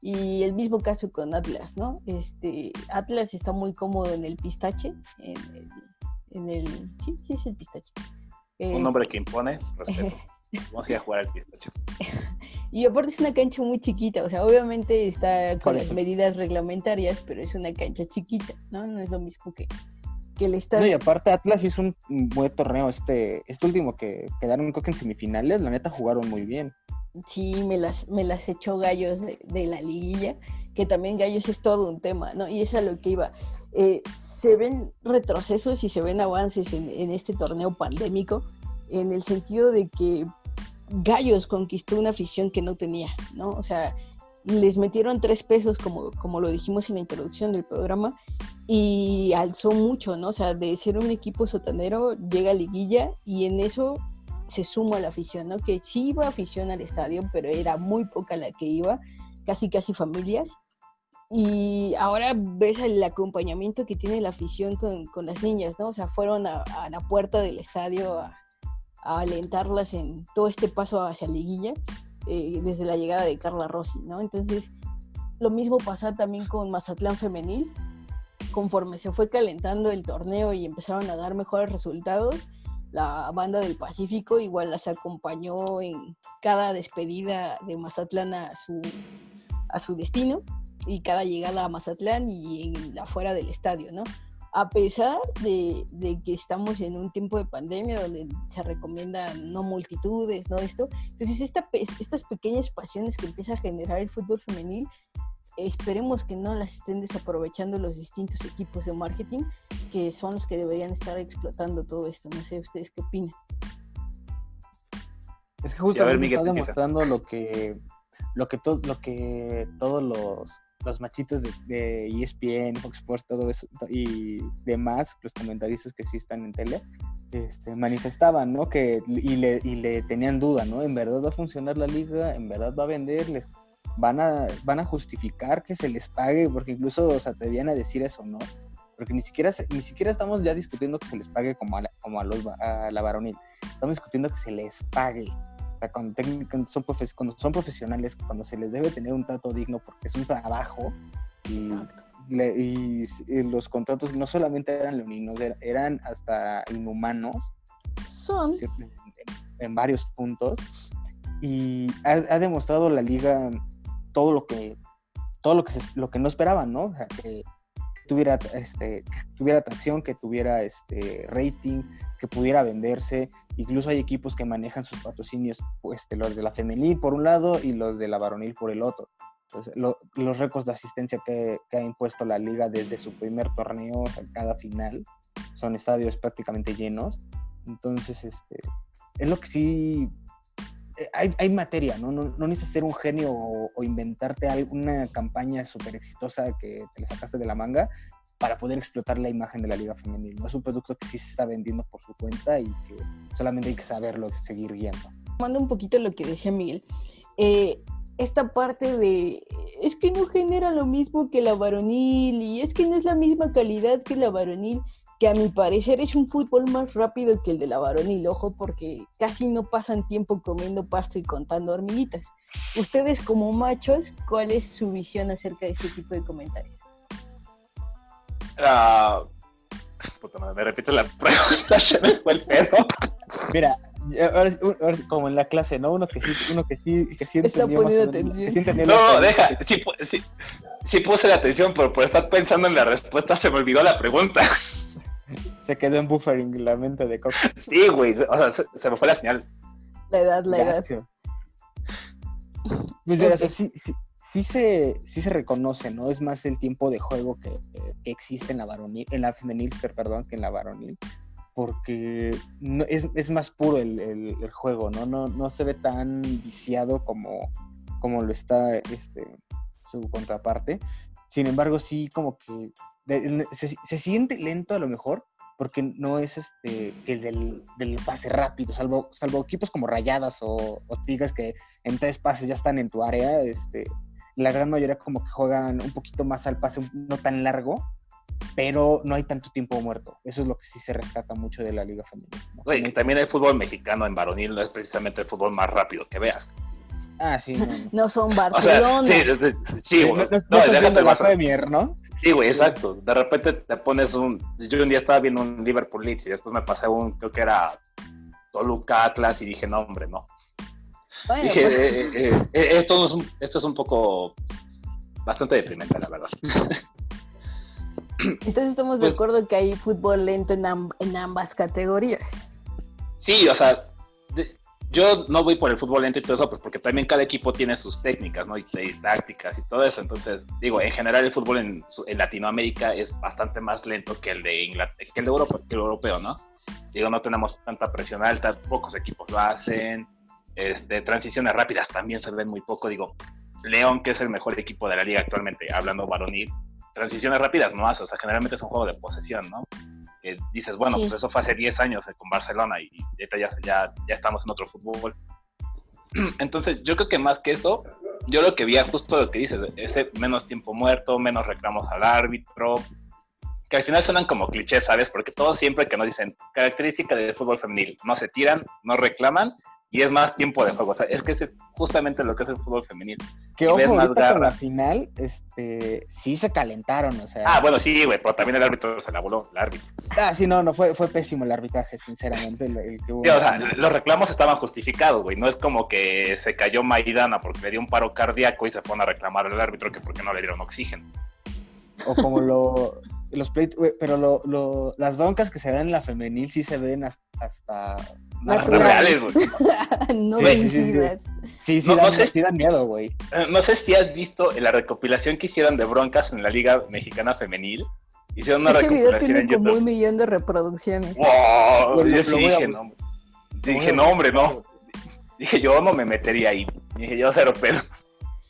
B: Y el mismo caso con Atlas, ¿no? Este, Atlas está muy cómodo en el pistache, en el, en el sí, sí es el pistache.
C: Un nombre que impone respeto. [laughs] Vamos a ir a jugar al pistacho. [laughs]
B: Y aparte es una cancha muy chiquita, o sea, obviamente está con las medidas reglamentarias, pero es una cancha chiquita, ¿no? No es lo mismo que, que el
D: No,
B: estadio.
D: y aparte Atlas hizo un buen torneo este, este último que quedaron creo que en semifinales, la neta jugaron muy bien.
B: Sí, me las, me las echó Gallos de, de la liguilla, que también Gallos es todo un tema, ¿no? Y es a lo que iba. Eh, se ven retrocesos y se ven avances en, en este torneo pandémico, en el sentido de que Gallos conquistó una afición que no tenía, ¿no? O sea, les metieron tres pesos, como, como lo dijimos en la introducción del programa, y alzó mucho, ¿no? O sea, de ser un equipo sotanero, llega a liguilla y en eso se suma la afición, ¿no? Que sí iba afición al estadio, pero era muy poca la que iba, casi casi familias. Y ahora ves el acompañamiento que tiene la afición con, con las niñas, ¿no? O sea, fueron a, la puerta del estadio a alentarlas en todo este paso hacia liguilla eh, desde la llegada de Carla Rossi, ¿no? Entonces, lo mismo pasa también con Mazatlán Femenil. Conforme se fue calentando el torneo y empezaron a dar mejores resultados, la banda del Pacífico igual las acompañó en cada despedida de Mazatlán a su, a su destino y cada llegada a Mazatlán y en la fuera del estadio, ¿no? A pesar de, de que estamos en un tiempo de pandemia donde se recomiendan no multitudes, no esto, entonces esta, estas pequeñas pasiones que empieza a generar el fútbol femenil, esperemos que no las estén desaprovechando los distintos equipos de marketing que son los que deberían estar explotando todo esto. No sé ustedes qué opinan.
D: Es que
C: ver,
D: justamente
C: Miguel,
D: está demostrando lo que lo que to- lo que todos los los machitos de, de E ESPN, Fox Sports, todo eso y demás, los comentaristas que sí están en tele, este, manifestaban, ¿no? Que y le, y le tenían duda, ¿no? En verdad va a funcionar la liga, en verdad va a vender, les van a van a justificar que se les pague, porque incluso o se atrevían a decir eso, ¿no? Porque ni siquiera ni siquiera estamos ya discutiendo que se les pague como a la, como a la varonil, estamos discutiendo que se les pague. Sea, cuando, cuando son profes- cuando son profesionales, cuando se les debe tener un trato digno porque es un trabajo y, le- y s- y los contratos no solamente eran leoninos, er- eran hasta inhumanos
B: Son.
D: en, en varios puntos y ha, ha demostrado la liga todo lo que todo lo que se- lo que no esperaban, ¿no? O sea, que tuviera este que tuviera atracción, que tuviera este rating, que pudiera venderse. Incluso hay equipos que manejan sus patrocinios, pues, los de la femenil por un lado y los de la varonil por el otro. Los récords de asistencia que, ha impuesto la liga desde su primer torneo a cada final son estadios prácticamente llenos. Entonces, este, es lo que sí. eh, Hay, materia, ¿no? ¿no? Necesitas ser un genio o, o inventarte alguna campaña súper exitosa que te la sacaste de la manga para poder explotar la imagen de la liga femenil. ¿no? Es un producto que sí se está vendiendo por su cuenta y que solamente hay que saberlo seguir viendo.
B: Tomando un poquito lo que decía Miguel, eh, esta parte de es que no genera lo mismo que la varonil y es que no es la misma calidad que la varonil, que a mi parecer es un fútbol más rápido que el de la varonil, ojo, porque casi no pasan tiempo comiendo pasto y contando hormiguitas. Ustedes como machos, ¿cuál es su visión acerca de este tipo de comentarios?
C: Ah, puta madre, me repito la pregunta, [laughs] se me fue el pedo.
D: Mira, ya- ahora, ahora como en la clase, ¿no? Uno que sí, uno que sí, que sí entendió más menos-
B: atención.
D: que sí entendió la
C: no, deja, sí, sí, sí puse la atención, pero por estar pensando en la respuesta se me olvidó la pregunta. [laughs]
D: Se quedó en buffering la mente de Cox.
C: Sí, güey, o sea, se, se me fue la señal.
B: La edad, la edad.
D: Gacho. Pues mira, o sea,
B: Ok.
D: sí, sí, sí se, sí se reconoce, ¿no? Es más el tiempo de juego que, que existe en la varonil, en la femenil, per- perdón, que en la varonil. Porque no- es, es más puro el, el- juego, ¿no? ¿no? No se ve tan viciado como, como lo está este, su contraparte. Sin embargo, sí como que se, se siente lento a lo mejor, porque no es este el del, del pase rápido, salvo, salvo equipos como Rayadas o, o Tigres que en tres pases ya están en tu área, este, la gran mayoría como que juegan un poquito más al pase, no tan largo, pero no hay tanto tiempo muerto. Eso es lo que sí se rescata mucho de la Liga hay-
C: también el fútbol mexicano en varonil no es precisamente el fútbol más rápido que veas.
D: Ah, sí, no, no.
B: No son [laughs]
C: O sea,
B: Barcelona.
C: sí, sí, sí,
D: no,
C: güey.
D: no- no
C: No,
D: estás
C: déjate el
D: la
C: Barça.
D: Premier, ¿no?
C: Sí, güey, exacto. De repente te pones un. Yo un día estaba viendo un Liverpool Leeds y después me pasé un, creo que era Toluca Atlas y dije, no, hombre, no.
B: Bueno,
C: Dije,
B: pues,
C: eh, eh, eh, esto, no es un- esto es un poco. bastante deprimente, la verdad. [laughs]
B: entonces estamos de
C: pues-
B: acuerdo que hay fútbol lento en, amb- en ambas categorías.
C: Sí, o sea, de- yo no voy por el fútbol lento y todo eso, pues porque también cada equipo tiene sus técnicas, ¿no? Y, y tácticas y todo eso. Entonces, digo, en general el fútbol en, en Latinoamérica es bastante más lento que el de Inglaterra, que el de Europa, que el europeo, ¿no? Digo, no tenemos tanta presión alta, pocos equipos lo hacen. Este, transiciones rápidas también se ven muy poco. Digo, León, que es el mejor equipo de la liga actualmente, hablando varonil, transiciones rápidas no hace, o sea, generalmente es un juego de posesión, ¿no? Que dices, bueno,
B: Sí.
C: pues eso fue hace 10 años eh, con Barcelona y ya, ya, ya estamos en otro fútbol. [clears throat] Entonces, yo creo que más que eso, yo lo que vi justo lo que dices, ese menos tiempo muerto, menos reclamos al árbitro, que al final suenan como clichés, ¿sabes? Porque todos siempre que nos dicen característica del fútbol femenil, no se tiran, no reclaman y es más tiempo de juego. O sea, es que es justamente lo que es el fútbol femenil.
D: Que
C: Y
D: ojo,
C: más
D: con la final, este, sí se calentaron, o sea.
C: Ah, bueno, sí, güey, pero también el árbitro se la voló, el árbitro.
D: Ah, sí, no, no, fue, fue pésimo el arbitraje, sinceramente, el, el que hubo.
C: Sí, o sea, los reclamos estaban justificados, güey. No es como que se cayó Maidana porque le dio un paro cardíaco y se pone a reclamar al árbitro que porque no le dieron oxígeno.
D: O como lo, los pleitos, pero lo, lo, las broncas que se dan en la femenil sí se ven hasta...
B: Naturales.
C: reales, güey. [laughs]
B: no
D: Sí, sí, sí, sí. Sí, sí,
C: No- no
D: dan,
C: sé.
D: sí dan miedo, güey.
C: Eh, No sé si has visto la recopilación que hicieron de broncas en la Liga Mexicana Femenil. Hicieron una
B: Ese video
C: recopilación
B: tiene
C: en
B: como un millón de reproducciones.
C: ¡Wow!
D: Lo-
C: Yo sí dije, no. Dije, no, hombre, no. Dije, yo no me metería ahí. Dije, yo cero pero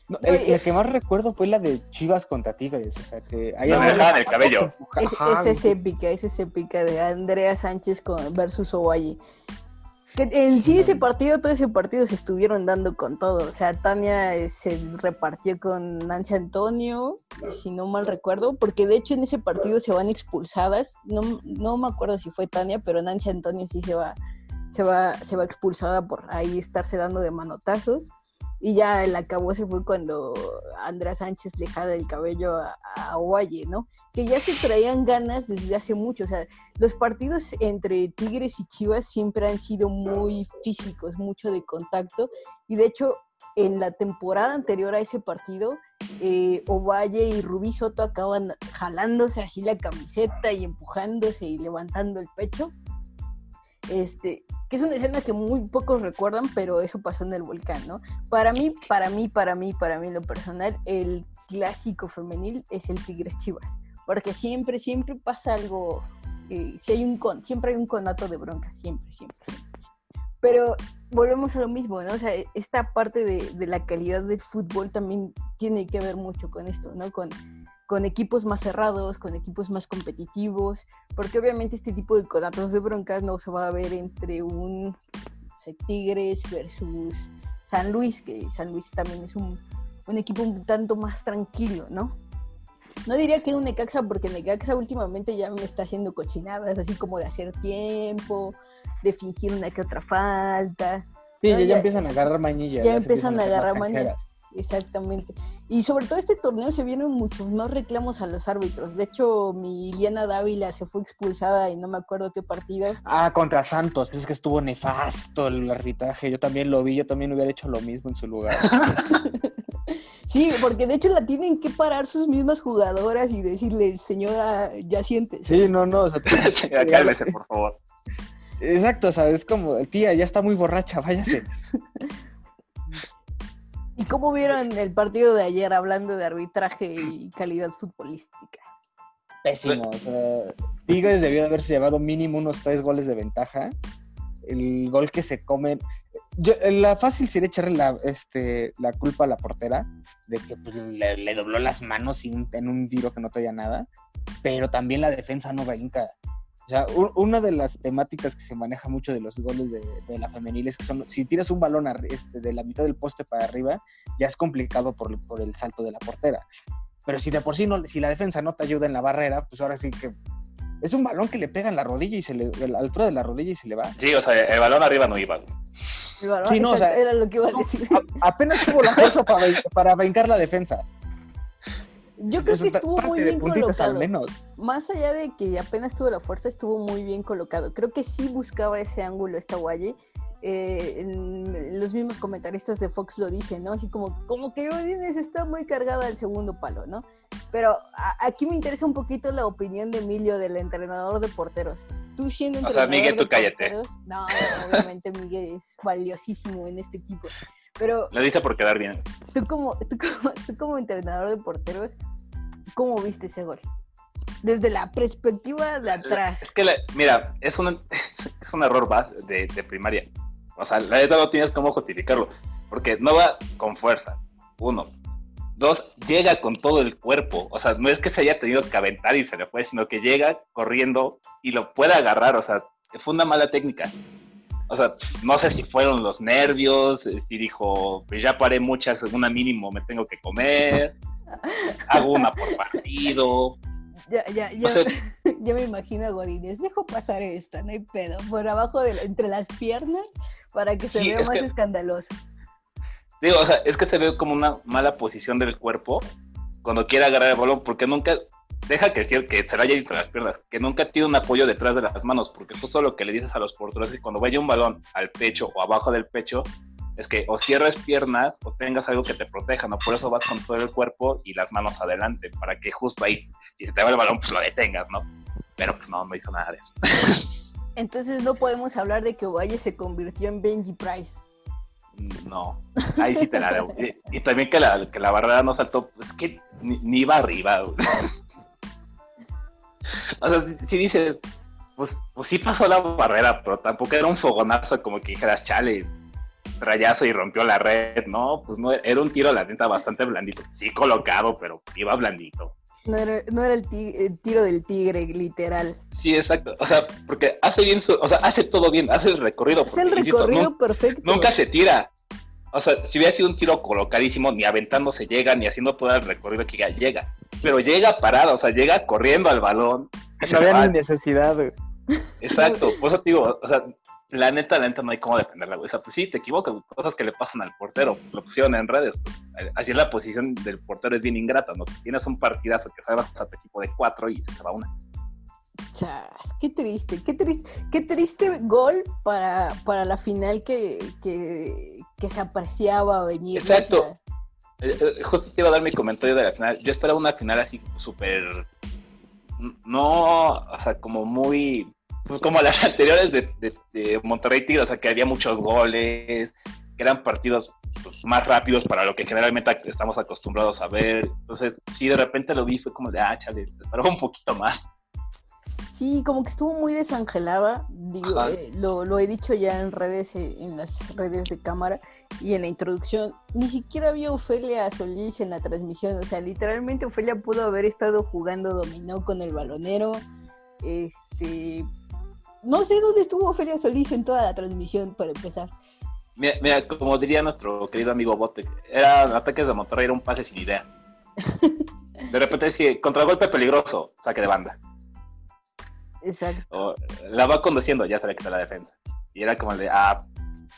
D: No, el, la que más recuerdo fue la de Chivas contra Tigres, o sea, que... ahí
C: No,
B: me
C: dejaban el cabello.
B: Es,
D: Ajá,
B: esa es épica, esa es épica de Andrea Sánchez con, versus Ovalle. Que en sí ese partido, todo ese partido se estuvieron dando con todo. O sea, Tania eh, se repartió con Nancy Antonio, si no mal recuerdo, porque de hecho en ese partido se van expulsadas. No, no me acuerdo si fue Tania, pero Nancy Antonio sí se va, se va, se va expulsada por ahí estarse dando de manotazos. Y ya el acabó se fue cuando Andrea Sánchez le jala el cabello a, a Ovalle, ¿no? Que ya se traían ganas desde hace mucho. O sea, los partidos entre Tigres y Chivas siempre han sido muy físicos, mucho de contacto. Y de hecho, en la temporada anterior a ese partido, eh, Ovalle y Rubí Soto acaban jalándose así la camiseta y empujándose y levantando el pecho. Este, que es una escena que muy pocos recuerdan, pero eso pasó en el volcán, ¿no? Para mí, para mí, para mí, para mí, lo personal, el clásico femenil es el Tigres Chivas. Porque siempre, siempre pasa algo. eh, si hay un con, siempre hay un conato de bronca, siempre, siempre, siempre. Pero volvemos a lo mismo, ¿no? O sea, esta parte de, de la calidad del fútbol también tiene que ver mucho con esto, ¿no? Con, con equipos más cerrados, con equipos más competitivos, porque obviamente este tipo de conatos de broncas no se va a ver entre un Tigres versus San Luis, que San Luis también es un, un equipo un tanto más tranquilo, ¿no? No diría que un Necaxa, porque Necaxa últimamente ya me está haciendo cochinadas, así como de hacer tiempo, de fingir una que otra falta.
D: Sí,
B: No,
D: ya, empiezan a agarrar manillas.
B: ya
D: se
B: empiezan a agarrar
D: cancheras.
B: Exactamente. Y sobre todo este torneo se vieron muchos más reclamos a los árbitros. De hecho, mi Iliana Dávila se fue expulsada y no me acuerdo qué partido.
D: Ah, contra Santos, es que estuvo nefasto el arbitraje. Yo también lo vi, yo también hubiera hecho lo mismo en su lugar. [laughs]
B: Sí, porque de hecho la tienen que parar sus mismas jugadoras y decirle, señora, ya siéntese.
D: Sí, no, no, o sea, [laughs]
C: Cálmese, por favor.
D: exacto, o sea, es como, tía, ya está muy borracha, váyase. [laughs]
B: ¿Y cómo vieron el partido de ayer hablando de arbitraje y calidad futbolística?
D: Pésimo, o sea, Tigres debió de haberse llevado mínimo unos tres goles de ventaja. El gol que se comen. Yo, la fácil sería echarle la, este, la culpa a la portera de que pues, le, dobló las manos sin- en un tiro que no traía nada, pero también la defensa no brinca. O sea, u- una de las temáticas que se maneja mucho de los goles de, de la femenil es que son, si tiras un balón este, de la mitad del poste para arriba, ya es complicado por, por el salto de la portera. Pero si de por sí no, si la defensa no te ayuda en la barrera, pues ahora sí que es un balón que le pega en la rodilla y se le, a la altura de la rodilla y se le va.
C: Sí, o sea, el balón arriba no iba.
B: El balón,
D: Sí, no, o sea,
B: era lo que iba a decir.
D: A- apenas tuvo la fuerza para, para brincar la defensa.
B: Yo creo que estuvo muy bien
D: al
B: colocado.
D: menos.
B: Más allá de que apenas tuvo la fuerza, estuvo muy bien colocado. Creo que sí buscaba ese ángulo esta Guaye. Eh, los mismos comentaristas de Fox lo dicen, ¿no? Así como, como que Godínez está muy cargada al segundo palo, ¿no? Pero a- aquí me interesa un poquito la opinión de Emilio, del entrenador de porteros. Tú siendo
C: O sea,
B: entrenador
C: Miguel,
B: de
C: tú cállate.
B: porteros, no, obviamente Miguel es valiosísimo en este equipo. Pero
C: Lo dice por quedar bien.
B: tú como, tú como, [laughs] tú como entrenador de porteros, ¿cómo viste ese gol? Desde la perspectiva de atrás.
C: Es que, la- mira, es un, [laughs] es un error de, de primaria. O sea, la verdad no tienes cómo justificarlo. Porque no va con fuerza. Uno. Dos, llega con todo el cuerpo. O sea, no es que se haya tenido que aventar y se le fue, sino que llega corriendo y lo puede agarrar. O sea, fue una mala técnica. O sea, no sé si fueron los nervios, eh, si dijo, pues ya paré muchas, una mínimo me tengo que comer, [laughs] hago una por partido.
B: Ya, ya, ya,
C: O sea, [laughs]
B: ya me imagino a Godínez. Dejo pasar esta, no hay pedo. Por abajo, de entre las piernas, para que se
C: Sí,
B: vea
C: es
B: más
C: que-
B: escandaloso.
C: Digo, o sea, es que se ve como una mala posición del cuerpo cuando quiere agarrar el balón, porque nunca deja que, que se vaya entre las piernas, que nunca tiene un apoyo detrás de las manos, porque justo lo que le dices a los porteros es que cuando vaya un balón al pecho o abajo del pecho, es que o cierres piernas o tengas algo que te proteja, ¿no? Por eso vas con todo el cuerpo y las manos adelante, para que justo ahí, si se te va el balón, pues lo detengas, ¿no? Pero pues no, no hizo nada de eso.
B: Entonces no podemos hablar de que Ovalle se convirtió en Benji Price.
C: No, ahí sí te la debo. Y, y también que la, que la barrera no saltó, es que ni, ni iba arriba. güey. [laughs] O sea, si, si dices, pues, pues sí pasó la barrera, pero tampoco era un fogonazo como que dijeras, chale, rayazo y rompió la red. No, pues no, era un tiro, la neta, bastante blandito. Sí colocado, pero iba blandito.
B: No era, no era el, ti- el tiro del tigre, literal.
C: Sí, exacto. O sea, porque hace bien su, o sea, hace todo bien, hace el recorrido.
B: Es el
C: insisto,
B: recorrido perfecto.
C: nunca se tira. O sea, si hubiera sido un tiro colocadísimo, ni aventándose llega, ni haciendo todo el recorrido que llega, llega. Pero llega parado, o sea, llega corriendo al balón.
D: No había ni necesidad. güey.
C: Exacto, por eso te digo, o sea, la neta, la neta no hay cómo defenderla, güey. O sea, pues sí, te equivocas, cosas que le pasan al portero, lo pusieron en redes, pues, así es la posición del portero es bien ingrata, ¿no? Tienes un partidazo que salvas a tu equipo de cuatro y se te va una.
B: Chas, qué triste, qué triste, qué triste gol para, para la final que, que, que se apreciaba venir.
C: Exacto. Eh, eh, Justo te iba a dar mi comentario de la final. Yo esperaba una final así súper. No, o sea, como muy. Pues como las [laughs] anteriores de, de- de Monterrey Tigres, o sea, que había muchos goles, que eran partidos pues, más rápidos para lo que generalmente estamos acostumbrados a ver. Entonces, sí, de repente lo vi, fue como de, ah, chale, esperaba un poquito más.
B: Sí, como que estuvo muy desangelada. Digo, eh, lo, lo he dicho ya en redes, eh, en las redes de cámara y en la introducción. Ni siquiera había Ofelia Solís en la transmisión. O sea, literalmente Ofelia pudo haber estado jugando dominó con el balonero. Este. No sé dónde estuvo Ofelia Solís en toda la transmisión, para empezar.
C: Mira, mira, como diría nuestro querido amigo Bote, eran ataques de Monterrey, era un pase sin idea. [laughs] De repente decía, contragolpe peligroso, saque de banda.
B: Exacto.
C: o la va conduciendo, ya sabía que está la defensa. Y era como el de, ah,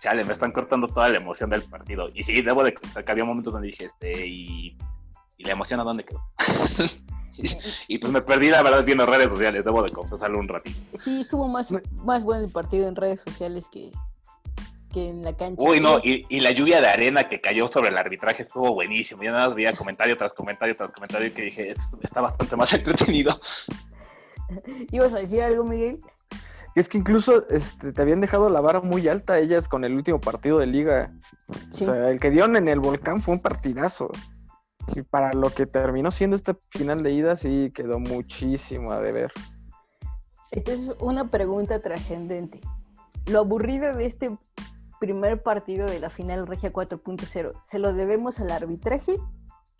C: chale, me están cortando toda la emoción del partido. Y sí, debo de que había momentos donde dije, este, y, y la emoción a dónde quedó. [laughs] y, y pues me perdí, la verdad, viendo redes sociales, debo de confesarlo un ratito.
B: Sí, estuvo más, más bueno el partido en redes sociales que, que en la cancha.
C: Uy, no, y, y la lluvia de arena que cayó sobre el arbitraje estuvo buenísimo. Yo nada más veía comentario tras comentario tras comentario y que dije, esto está bastante más [laughs] entretenido. [laughs]
B: ¿Ibas a decir algo, Miguel?
D: Es que incluso este, te habían dejado la vara muy alta ellas con el último partido de liga.
B: Sí.
D: O sea, el que dieron en el volcán fue un partidazo. Y para lo que terminó siendo esta final de ida, sí quedó muchísimo a deber.
B: Entonces, una pregunta trascendente. Lo aburrido de este primer partido de la final Regia 4.0, ¿se lo debemos al arbitraje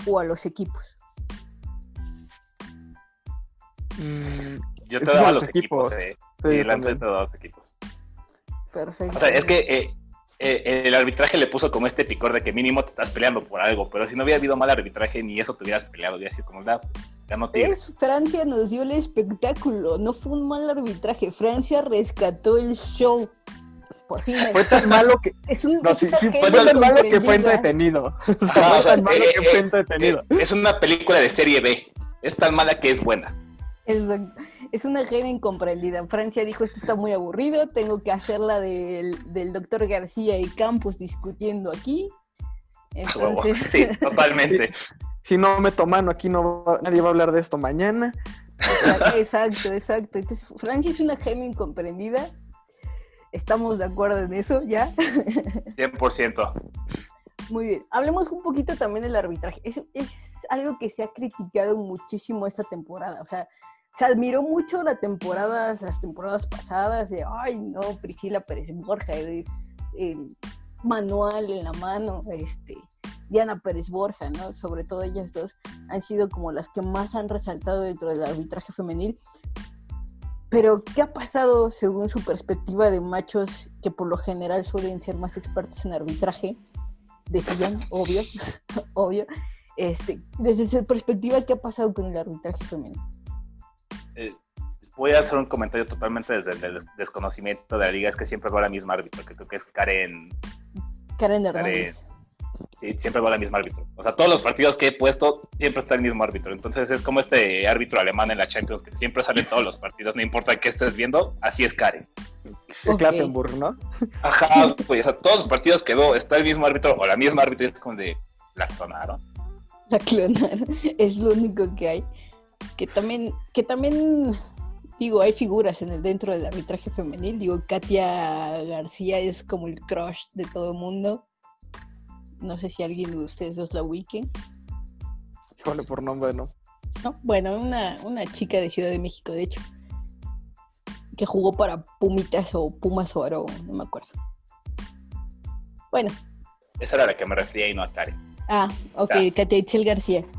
B: o a los equipos?
D: Mm,
C: Yo te daba los
D: los
C: equipos,
D: equipos.
C: eh.
D: Sí,
C: Sí, la te daba los equipos.
B: Perfecto.
C: O sea, es que eh, eh, el arbitraje le puso como este picor de que mínimo te estás peleando por algo, pero si no hubiera habido mal arbitraje ni eso te hubieras peleado, hubiera sido como, ya no.
B: Es Francia nos dio el espectáculo, no fue un mal arbitraje. Francia rescató el show. Por fin.
D: Fue tan malo que. [laughs]
B: es un
D: No, sí, fue tan malo que fue entretenido. [laughs] O sea,
C: Ajá,
D: fue tan malo
C: eh,
D: que fue entretenido.
C: Eh, es una película de serie B. Es tan mala que es buena.
B: Exacto. Es una gente incomprendida. Francia dijo, esto está muy aburrido, tengo que hacer la del, del doctor García y Campos discutiendo aquí. Entonces, [laughs]
C: Sí, totalmente. [laughs]
D: Si no meto mano aquí, no va- nadie va a hablar de esto mañana.
B: Exacto, exacto. Entonces, Francia es una genio incomprendida. Estamos de acuerdo en eso, ¿ya? [laughs]
C: 100%.
B: Muy bien. Hablemos un poquito también del arbitraje. Es, es algo que se ha criticado muchísimo esta temporada. O sea, se admiró mucho la temporada, las temporadas pasadas de, ay, no, Priscila Pérez Borja, es el manual en la mano, este, Diana Pérez Borja, ¿no? Sobre todo ellas dos han sido como las que más han resaltado dentro del arbitraje femenil. Pero, ¿qué ha pasado según su perspectiva de machos que por lo general suelen ser más expertos en arbitraje? Decían, obvio, [laughs] obvio. Este, desde su perspectiva, ¿qué ha pasado con el arbitraje femenino?
C: Eh, voy a hacer un comentario totalmente desde el des- desconocimiento de la liga. Es que siempre va la misma árbitro, que creo que es Karen.
B: Karen Hernández.
C: Sí, siempre va la misma árbitro. O sea, todos los partidos que he puesto, siempre está el mismo árbitro. Entonces es como este árbitro alemán en la Champions, que siempre sale en todos los partidos, no importa qué estés viendo, así es Karen.
D: El
B: Ok.
D: Clattenburg, ¿no?
C: Ajá, pues, o sea, todos los partidos que veo, está el mismo árbitro o la misma árbitro, y es como de, la clonaron.
B: La clonaron. Es lo único que hay. Que también, que también, digo, hay figuras en el dentro del arbitraje femenil. Digo, Katia García es como el crush de todo el mundo. No sé si alguien de ustedes dos la ubiquen.
D: Híjole, por nombre, ¿no?
B: ¿no? Bueno, una, una chica de Ciudad de México, de hecho, que jugó para Pumitas o Pumas o Aro, no me acuerdo. Bueno,
C: Esa era a la que me refería y no a Karen.
B: ah, ok,
C: Ya.
B: Katia Itzel García.
C: Sí,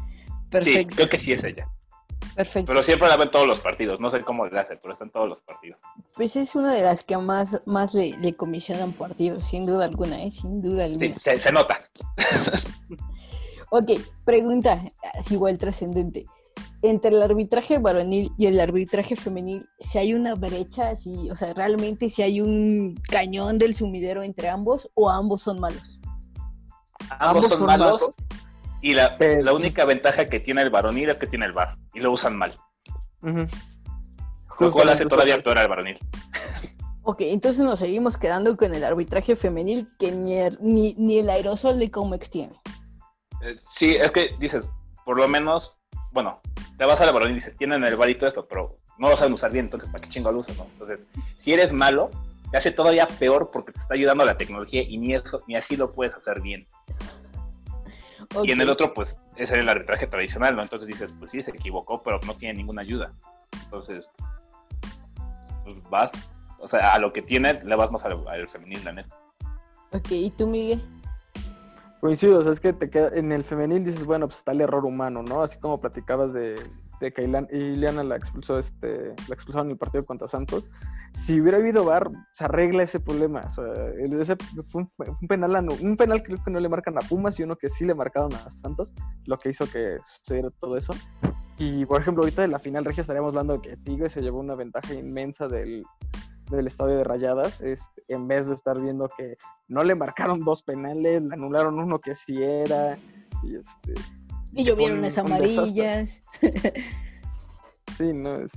B: Perfecto,
C: creo que sí es ella.
B: Perfecto.
C: Pero siempre la ven todos los partidos. No sé cómo le hace, pero está en todos los partidos.
B: Pues es una de las que más, más le, le comisionan partidos, sin duda alguna, ¿eh? Sin duda
C: Sí,
B: alguna.
C: se, se nota.
B: Ok, pregunta, igual trascendente. Entre el arbitraje varonil y el arbitraje femenil, si hay una brecha, así, o sea, realmente si hay un cañón del sumidero entre ambos o ambos son malos.
C: Ambos, son malos.
D: malos.
C: Y la,
D: Pero-
C: la única ventaja que tiene el varonil es que tiene el bar. Y lo usan mal.
D: Ujú.
C: Lo cual hace todavía peor al varonil.
B: Ok, entonces nos seguimos quedando con el arbitraje femenil que ni, el- ni, ni el aerosol de Comex tiene.
C: Eh, sí, es que dices, por lo menos, bueno, te vas al varonil y dices, tienen el bar y todo esto, pero no lo saben usar bien, entonces, ¿para qué chingo lo usas? no? Entonces, si eres malo, te hace todavía peor porque te está ayudando la tecnología y ni eso, ni así lo puedes hacer bien. Y en el otro, pues, es el arbitraje tradicional, ¿no? Entonces dices, pues sí, se equivocó, pero no tiene ninguna ayuda. Entonces, pues vas, o sea, a lo que tiene, le vas más al, al femenil, la neta.
B: Ok, ¿y tú, Miguel?
D: Coincido, o sea, es que te queda, en el femenil dices, bueno, pues está el error humano, ¿no? Así como platicabas de, de que la expulsó, este, la expulsaron en el partido contra Santos. Si hubiera habido VAR, se arregla ese problema. O sea, fue un, penal, un penal creo que no le marcan a Pumas y uno que sí le marcaron a Santos, lo que hizo que sucediera todo eso. Y por ejemplo, ahorita de la final regia estaríamos hablando de que Tigres se llevó una ventaja inmensa del, estadio de Rayadas, este, en vez de estar viendo que no le marcaron dos penales, le anularon uno que sí era, este...
B: Y llovieron las amarillas. [laughs]
D: Sí, no, es...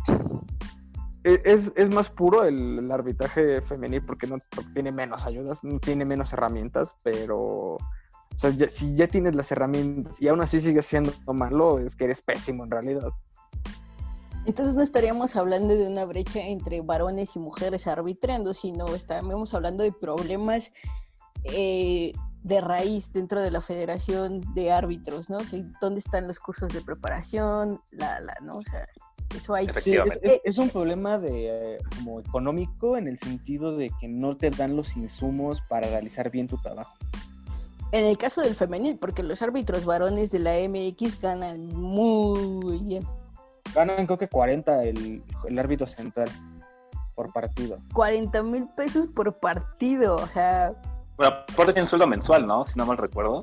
D: Es, es más puro el, el arbitraje femenil porque no porque tiene menos ayudas, no tiene menos herramientas, pero o sea, ya- si ya tienes las herramientas y aún así sigues siendo malo, es que eres pésimo en realidad.
B: Entonces no estaríamos hablando de una brecha entre varones y mujeres arbitrando, sino estaríamos hablando de problemas eh, de raíz dentro de la Federación de Árbitros, ¿no? O sea, ¿dónde están los cursos de preparación? La, la, ¿no? O sea, eso hay
E: Sí, es, es- es un problema de eh, como económico en el sentido de que no te dan los insumos para realizar bien tu trabajo.
B: En el caso del femenil, porque los árbitros varones de la MX ganan muy bien.
E: Ganan creo que 40 el, el árbitro central por partido.
B: 40 mil pesos por partido, o sea,
C: Pero aparte tienen sueldo mensual, ¿no? Si no mal recuerdo.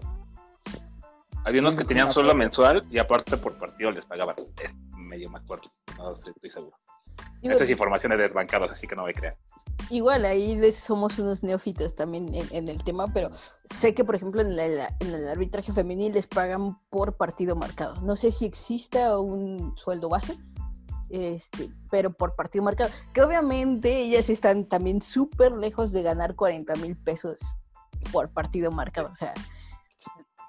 C: Había unos que tenían sueldo mensual y aparte por partido les pagaban. Eh, medio me acuerdo. No sé, estoy seguro.
B: digo,
C: Esta es información de desbancados, así que no me crean.
B: igual ahí somos unos neófitos también en, en el tema, pero sé que, por ejemplo, en, la- en el arbitraje femenil les pagan por partido marcado. No sé si exista un sueldo base, este, pero por partido marcado. Que obviamente ellas están también súper lejos de ganar 40 mil pesos por partido marcado. O sea,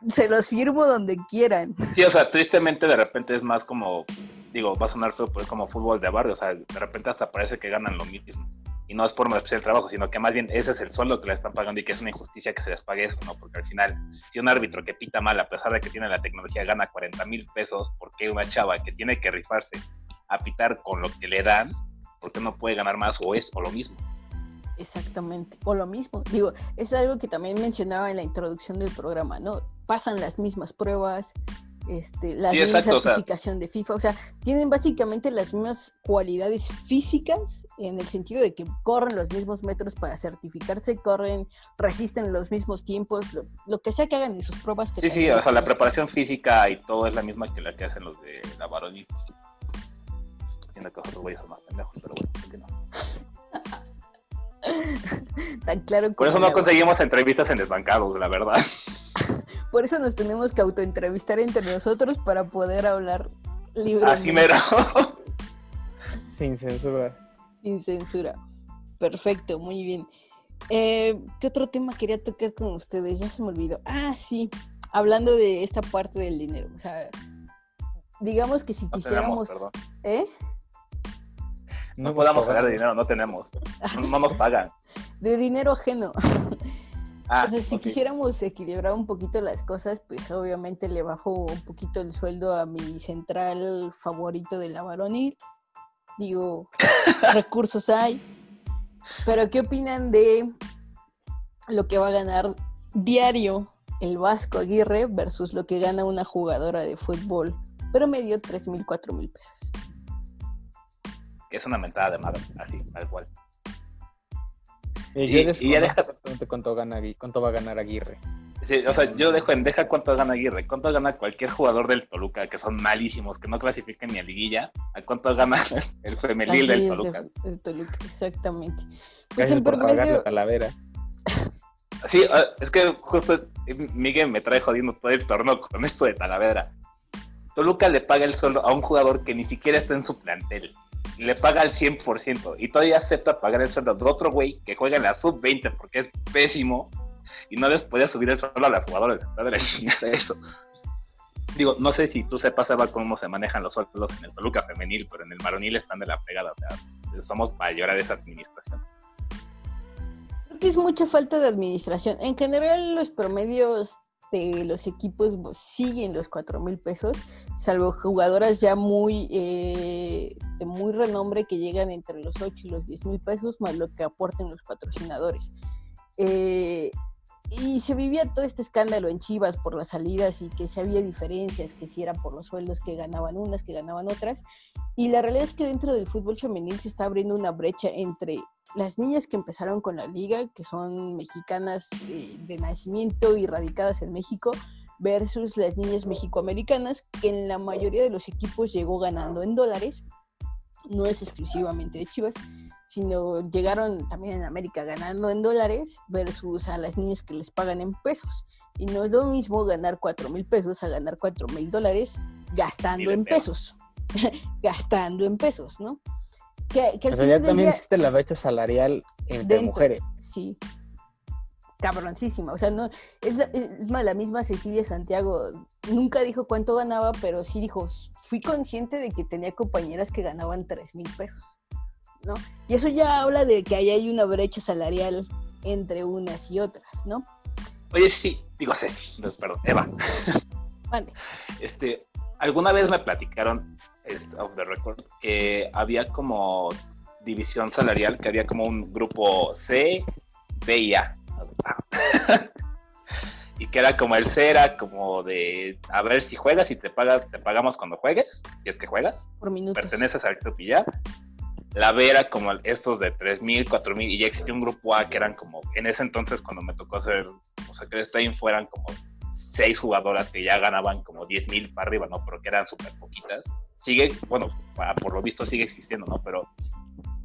B: se los firmo donde quieran.
C: Sí, o sea, tristemente de repente es más como, digo, va a sonar feo, pero es como fútbol de barrio, o sea, de repente hasta parece que ganan lo mismo. Y no es por menospreciar el trabajo, sino que más bien ese es el sueldo que le están pagando y que es una injusticia que se les pague eso, ¿no? Porque al final, si un árbitro que pita mal, a pesar de que tiene la tecnología, gana 40 mil pesos, ¿por qué una chava que tiene que rifarse a pitar con lo que le dan, ¿por qué no puede ganar más o es o lo mismo?
B: Exactamente, o lo mismo. Digo, es algo que también mencionaba en la introducción del programa, ¿no? Pasan las mismas pruebas, este, la
C: Sí,
B: misma
C: exacto, o sea-
B: certificación de FIFA, o sea, tienen básicamente las mismas cualidades físicas en el sentido de que corren los mismos metros para certificarse, corren, resisten los mismos tiempos, lo, lo que sea que hagan en sus pruebas. Que
C: Sí, sí, o sea, la preparación física y todo es la misma que la que hacen los de la varonil. Siendo que los güeyes son más pendejos, pero bueno, continuamos. [laughs]
B: tan claro
C: Por eso no conseguimos entrevistas en desbancados, la verdad. [laughs]
B: Por eso nos tenemos que autoentrevistar entre nosotros para poder hablar libremente.
C: Así mero. [laughs]
E: Sin censura.
B: Sin censura. Perfecto, muy bien. Eh, ¿Qué otro tema quería tocar con ustedes? Ya se me olvidó. Ah, sí. Hablando de esta parte del dinero. O sea, digamos que si
C: No tenemos,
B: quisiéramos. ¿Eh?
C: No podamos hablar de dinero, no tenemos. No, no nos pagan. [laughs]
B: De dinero ajeno.
C: Ah,
B: o sea, si quisiéramos equilibrar un poquito las cosas, pues obviamente le bajo un poquito el sueldo a mi central favorito de la varonil. Digo, [laughs] recursos hay. Pero ¿qué opinan de lo que va a ganar diario el Vasco Aguirre versus lo que gana una jugadora de fútbol? Pero me dio 3 mil, 4 mil pesos.
C: Que es una mentada de madre, así, tal cual.
E: Y,
C: Y-
E: yo
C: y ya dejas-
E: exactamente cuánto, gana, cuánto va a ganar Aguirre.
C: Sí, o sea, yo dejo en deja cuánto gana Aguirre, cuánto gana cualquier jugador del Toluca, que son malísimos, que no clasifican ni a liguilla, a cuánto gana [laughs] el femenil
B: Así
C: del Toluca.
B: de- de Toluca, exactamente. Pues
E: Gracias
B: en
E: por pagar la
B: promedio,
E: talavera.
C: Sí, ah, es que justo eh, Miguel me trae jodiendo todo el torneo con esto de Talavera. Toluca le paga el sueldo a un jugador que ni siquiera está en su plantel. Le paga al 100% y todavía acepta pagar el sueldo de otro güey que juega en la sub-20 porque es pésimo y no les podía subir el sueldo a las jugadoras. De la chingada eso. Digo, no sé si tú sepas, Eva, cómo se manejan los sueldos en el Toluca femenil, pero en el varonil están de la pegada. O sea, somos para llorar esa administración.
B: Creo que es mucha falta de administración. En general, los promedios de los equipos siguen los 4 mil pesos, salvo jugadoras ya muy eh, de muy renombre que llegan entre los 8 y los 10 mil pesos, más lo que aporten los patrocinadores. Eh, y se vivía todo este escándalo en Chivas por las salidas y que si había diferencias, que si era por los sueldos que ganaban unas, que ganaban otras. Y la realidad es que dentro del fútbol femenil se está abriendo una brecha entre las niñas que empezaron con la liga, que son mexicanas eh, de nacimiento y radicadas en México, versus las niñas mexicoamericanas, que en la mayoría de los equipos llegó ganando en dólares. No es exclusivamente de Chivas, sino llegaron también en América ganando en dólares versus a las niñas que les pagan en pesos. Y no es lo mismo ganar 4 mil pesos a ganar 4 mil dólares gastando en pesos. [laughs] gastando en pesos, ¿no? Que, que al
E: O sea,
B: final
E: ya también existe la brecha salarial entre
B: Dentro.
E: mujeres.
B: Sí. Cabroncísima. O sea, no, es más, la misma Cecilia Santiago nunca dijo cuánto ganaba, pero sí dijo, fui consciente de que tenía compañeras que ganaban 3 mil pesos. ¿No? Y eso ya habla de que ahí hay una brecha salarial entre unas y otras, ¿no?
C: Oye, sí, digo no, perdón, Eva.
B: Mande.
C: Este, alguna vez me platicaron, este, off the record, que había como división salarial, que había como un grupo C, B y A. [laughs] y que era como el C era como de a ver si juegas y te pagas, te pagamos cuando juegues, si es que juegas.
B: Por minutos.
C: Perteneces al club y ya. La B era como estos de 3.000, 4.000 y ya existía un grupo A que eran como, en ese entonces cuando me tocó hacer, o sea, que el fueran como seis jugadoras que ya ganaban como 10.000 para arriba, ¿no? Pero que eran súper poquitas. Sigue, bueno, por lo visto sigue existiendo, ¿no? Pero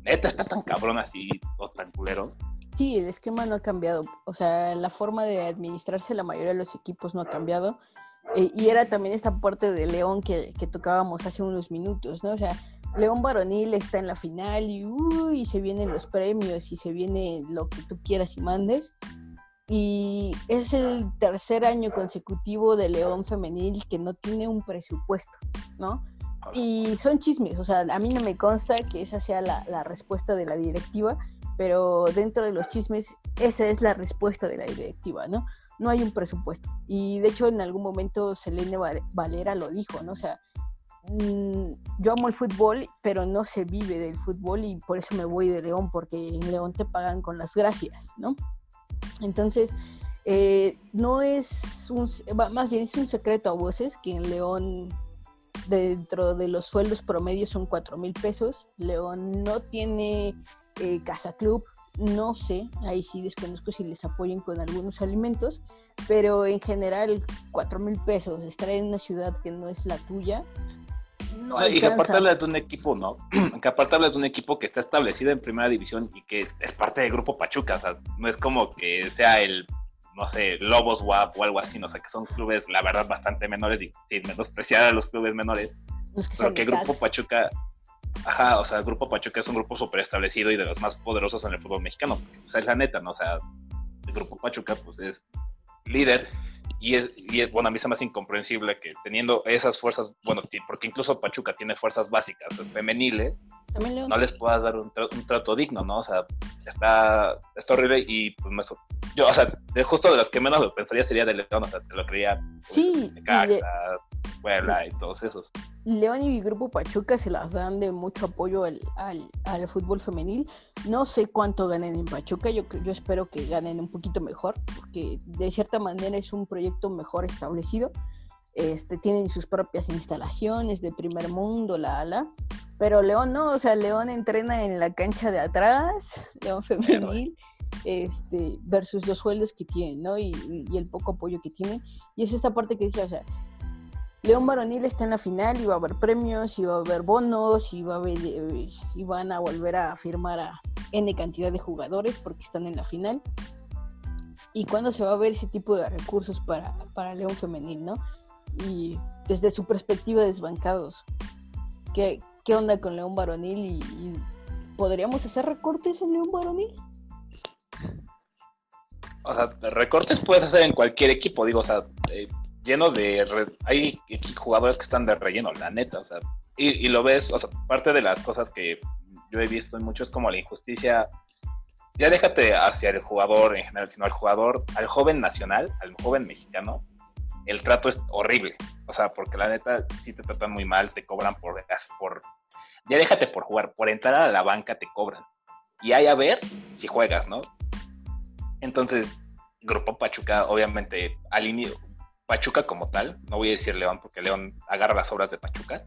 C: neta está tan cabrón así o tan culero.
B: Sí, el esquema no ha cambiado. O sea, la forma de administrarse la mayoría de los equipos no ha cambiado. Eh, y era también esta parte de León que, que, tocábamos hace unos minutos, ¿no? O sea, León Varonil está en la final y, uy, se vienen los premios y se viene lo que tú quieras y mandes. Y es el tercer año consecutivo de León Femenil que no tiene un presupuesto, ¿no? Y son chismes, o sea, a mí no me consta que esa sea la, la respuesta de la directiva, pero dentro de los chismes, esa es la respuesta de la directiva, ¿no? No hay un presupuesto. Y de hecho, en algún momento Selene Valera lo dijo, ¿no? O sea, mm, yo amo el fútbol, pero no se vive del fútbol y por eso me voy de León, porque en León te pagan con las gracias, ¿no? Entonces, eh, no es un, más bien es un secreto a voces que en León dentro de los sueldos promedios son 4 mil pesos. León no tiene eh, Casa Club, no sé, ahí sí desconozco si les apoyen con algunos alimentos, pero en general 4 mil pesos, estar en una ciudad que no es la tuya.
C: No y que aparte hablas de un equipo, ¿no? [clears throat] que aparte hablas de un equipo que está establecido en primera división y que es parte del grupo Pachuca, o sea, no es como que sea el, no sé, Lobos WAP o algo así, no o sea, que son clubes, la verdad, bastante menores y sin menospreciar a los clubes menores. pero que Grupo Pachuca, Ajá, o sea, el Grupo Pachuca es un grupo súper establecido y de los más poderosos en el fútbol mexicano. o sea, es la neta, ¿no? O sea, el Grupo Pachuca, pues es líder y es, y bueno, a mí se me hace incomprensible que teniendo esas fuerzas, bueno, porque incluso Pachuca tiene fuerzas básicas femeniles, no les puedas dar un, trato digno, ¿no? O sea, está, está horrible y pues me, yo, o sea, de justo de los que menos lo pensaría sería de León, o sea, te lo creía.
B: Pues, sí,
C: y todos esos.
B: León y mi grupo Pachuca se las dan de mucho apoyo al, al, fútbol femenil. No sé cuánto ganen en Pachuca, yo, yo espero que ganen un poquito mejor, porque de cierta manera es un proyecto mejor establecido. Este, tienen sus propias instalaciones de primer mundo, la ala. Pero León no, o sea, León entrena en la cancha de atrás, León femenil, este, versus los sueldos que tienen, ¿no? Y, y, el poco apoyo que tienen. Y es esta parte que decía, o sea, León Varonil está en la final y va a haber premios, y va a haber bonos, y, va a y van a volver a firmar a N cantidad de jugadores porque están en la final. ¿Y cuándo se va a ver ese tipo de recursos para, para León Femenil, no? Y desde su perspectiva desbancados, ¿qué, qué onda con León Varonil? Y, ¿Podríamos hacer recortes en León Varonil?
C: O sea, recortes puedes hacer en cualquier equipo, digo, o sea, eh, llenos de... hay jugadores que están de relleno, la neta, o sea, y, lo ves, o sea, parte de las cosas que yo he visto en mucho es como la injusticia, ya déjate hacia el jugador en general, sino al jugador, al joven nacional, al joven mexicano, el trato es horrible, o sea, porque la neta sí te tratan muy mal, te cobran por, por ya déjate por jugar, por entrar a la banca te cobran. Y hay a ver si juegas, ¿no? Entonces, Grupo Pachuca, obviamente, al inicio, Pachuca como tal, no voy a decir León porque León agarra las obras de Pachuca,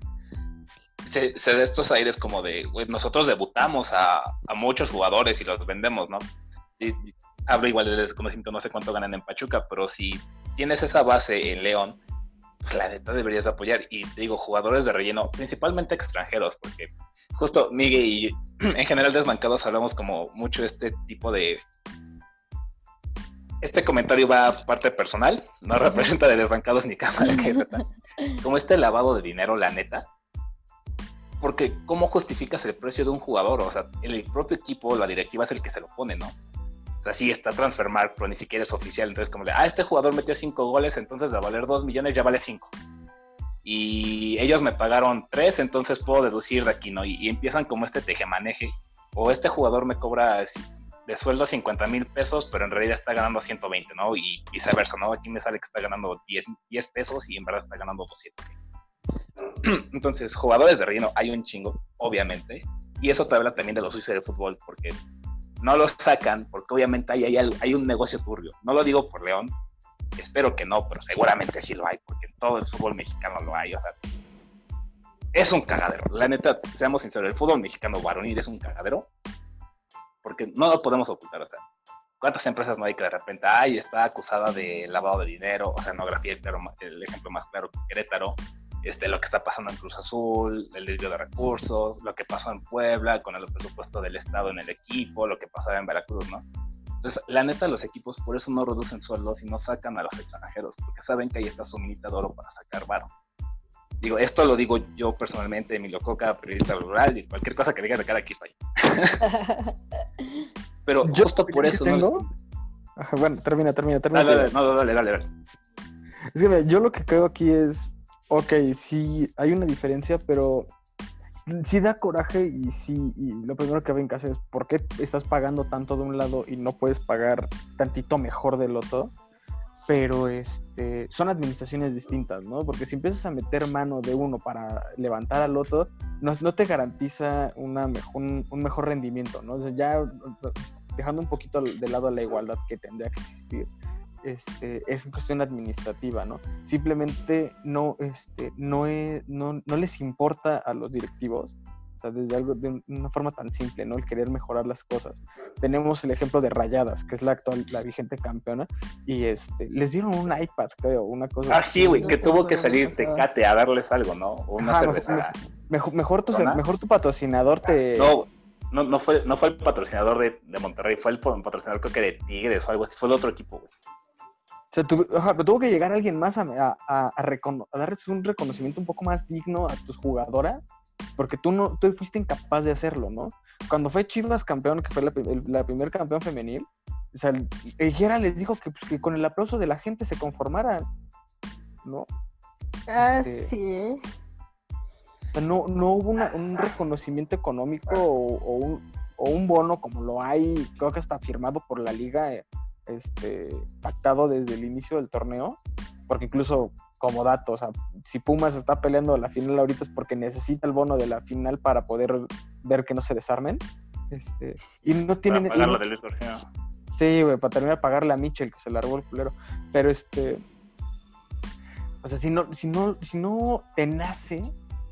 C: se, se estos aires como de, nosotros debutamos a, muchos jugadores y los vendemos, ¿no? Hablo igual de desconocimiento, no sé cuánto ganan en Pachuca, pero si tienes esa base en León, pues la neta deberías apoyar. Y digo, jugadores de relleno, principalmente extranjeros, porque justo Miguel y [clears throat] en general desmancados hablamos como mucho este tipo de este comentario va a parte personal, no representa de desbancados ni cámara [laughs] como este lavado de dinero, la neta. Porque, ¿cómo justificas el precio de un jugador? O sea, el propio equipo, la directiva es el que se lo pone, ¿no? O sea, sí está Transfermarkt, pero ni siquiera es oficial. Entonces, como de, ah, este jugador metió cinco goles, entonces a valer dos millones ya vale cinco. Y ellos me pagaron tres, entonces puedo deducir de aquí, ¿no? Y, y empiezan como este tejemaneje. O este jugador me cobra de sueldo 50 mil pesos, pero en realidad está ganando 120, ¿no? Y viceversa, ¿no? Aquí me sale que está ganando 10, 10 pesos y en verdad está ganando 200. [clears throat] Entonces, jugadores de relleno hay un chingo, obviamente. Y eso te habla también de los sucios del fútbol, porque no los sacan, porque obviamente hay, hay, hay un negocio turbio. No lo digo por León, espero que no, pero seguramente sí lo hay, porque en todo el fútbol mexicano lo hay, o sea, es un cagadero. La neta, seamos sinceros, el fútbol mexicano varonil es un cagadero, porque no lo podemos ocultar, o sea, ¿cuántas empresas no hay que de repente, ay, está acusada de lavado de dinero, o sea, no grafía el ejemplo más claro, Querétaro, este, lo que está pasando en Cruz Azul, el desvío de recursos, lo que pasó en Puebla con el presupuesto del Estado en el equipo, lo que pasaba en Veracruz, ¿no? Entonces, la neta, los equipos por eso no reducen sueldos y no sacan a los extranjeros, porque saben que ahí está su minita de oro para sacar varo. Digo, esto lo digo yo personalmente, Emilio Coca, periodista rural, y cualquier cosa que diga de cara aquí estoy. Pero justo por eso, ¿no?
D: bueno, termina, termina, termina.
C: Dale, dale, no, dale, dale, dale.
D: Es que yo lo que creo aquí es Ok, sí, hay una diferencia, pero sí da coraje y sí, y lo primero que ven que hacer es por qué estás pagando tanto de un lado y no puedes pagar tantito mejor del otro. Pero este, son administraciones distintas, ¿no? Porque si empiezas a meter mano de uno para levantar al otro, no, no te garantiza una mejor, un, mejor rendimiento, ¿no? O sea, ya dejando un poquito de lado la igualdad que tendría que existir este, es cuestión administrativa, ¿no? Simplemente no, este, no, no, no les importa a los directivos, o sea, desde algo de una forma tan simple, ¿no? El querer mejorar las cosas. Tenemos el ejemplo de Rayadas, que es la actual, la vigente campeona, y este, les dieron un iPad, creo, una cosa.
C: Ah, sí, güey, que tuvo que salir Tecate a darles algo, ¿no? Una
D: mejor, mejor, tu, mejor tu patrocinador te.
C: No, no, no, fue, no fue el patrocinador de, de Monterrey, fue el patrocinador creo que de Tigres o algo así, fue el otro equipo, güey.
D: O sea, tuvo que llegar alguien más a, a, a, a, darles un reconocimiento un poco más digno a tus jugadoras, porque tú no tú fuiste incapaz de hacerlo, ¿no? Cuando fue Chivas campeón, que fue la, la primer campeón femenil, o sea, Higuera les dijo que, pues, que, con el aplauso de la gente se conformaran, ¿no?
B: Ah, este, sí.
D: O sea, no, no hubo un reconocimiento económico o, o, un, o, un, bono como lo hay, creo que está firmado por la liga. Eh, este, pactado desde el inicio del torneo, porque incluso como dato, o sea, si Pumas está peleando la final ahorita es porque necesita el bono de la final para poder ver que no se desarmen. Este, y no tienen.
C: Para
D: Sí, güey, para terminar de pagarle a Mitchell, que se largó el culero. Pero este. O sea, si no, si no, si no te nace,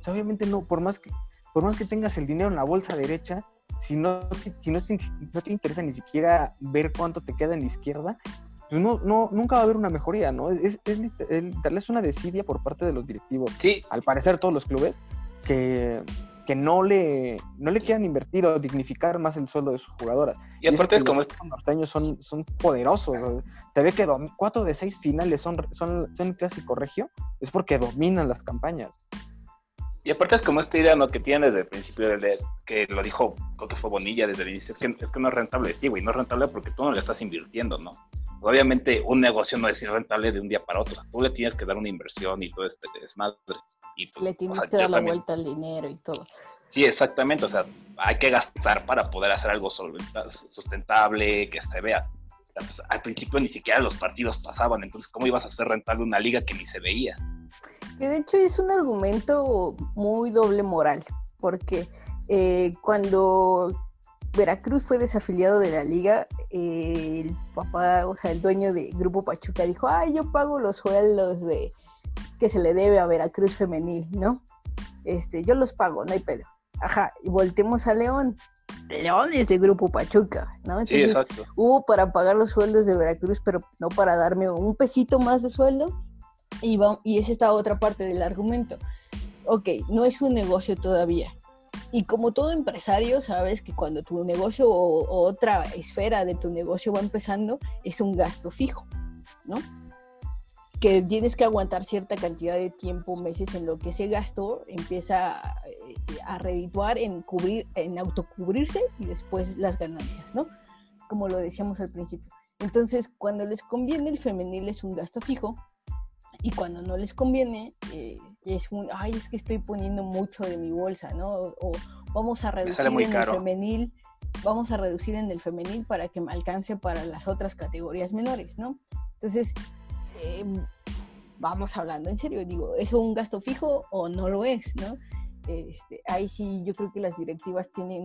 D: obviamente no, por más que, por más que tengas el dinero en la bolsa derecha, si no, si, no, no, te interesa ni siquiera ver cuánto te queda en la izquierda, pues no, no, nunca va a haber una mejoría, ¿no? Es, es, darles una desidia por parte de los directivos.
C: Sí.
D: Al parecer todos los clubes que, que no le no le quieran invertir o dignificar más el sueldo de sus jugadoras.
C: Y, aparte es como
D: estos norteños son, son poderosos. Te ve que cuatro de seis finales son, son, son clásico regio, es porque dominan las campañas.
C: Y aparte es como esta idea ¿no? que tienen desde el principio, de, que lo dijo, creo que fue Bonilla desde el inicio, es que, es que no es rentable. Sí, güey, no es rentable porque tú no le estás invirtiendo, ¿no? Pues, obviamente un negocio no es rentable de un día para otro, o sea, tú le tienes que dar una inversión y todo este desmadre. Y,
B: pues, le tienes que dar la vuelta al dinero y todo.
C: Sí, exactamente, o sea, hay que gastar para poder hacer algo sustentable, que se vea. Pues, al principio ni siquiera los partidos pasaban, entonces ¿cómo ibas a hacer rentable una liga que ni se veía?
B: Que de hecho es un argumento muy doble moral, porque eh, cuando Veracruz fue desafiliado de la liga, eh, el papá, o sea, el dueño de Grupo Pachuca dijo, ay, yo pago los sueldos de que se le debe a Veracruz femenil, ¿no? Este, yo los pago, no hay pedo. Ajá, y voltemos a León. León es de Grupo Pachuca, ¿no?
C: sí, exacto.
B: Hubo para pagar los sueldos de Veracruz, pero no para darme un pesito más de sueldo. Y, y es esta otra parte del argumento. Ok, no es un negocio todavía. Y como todo empresario, sabes que cuando tu negocio o, otra esfera de tu negocio va empezando, es un gasto fijo, ¿no? Que tienes que aguantar cierta cantidad de tiempo, meses, en lo que ese gasto empieza a, a redituar en cubrir, en autocubrirse y después las ganancias, ¿no? Como lo decíamos al principio. Entonces, cuando les conviene el femenil es un gasto fijo, y cuando no les conviene, eh, es un, ay, es que estoy poniendo mucho de mi bolsa, ¿no? O, vamos a reducir en el femenil, vamos a reducir en el femenil para que me alcance para las otras categorías menores, ¿no? Entonces, em, vamos hablando en serio, digo, ¿es un gasto fijo o no lo es, ¿no? Este, ahí sí yo creo que las directivas tienen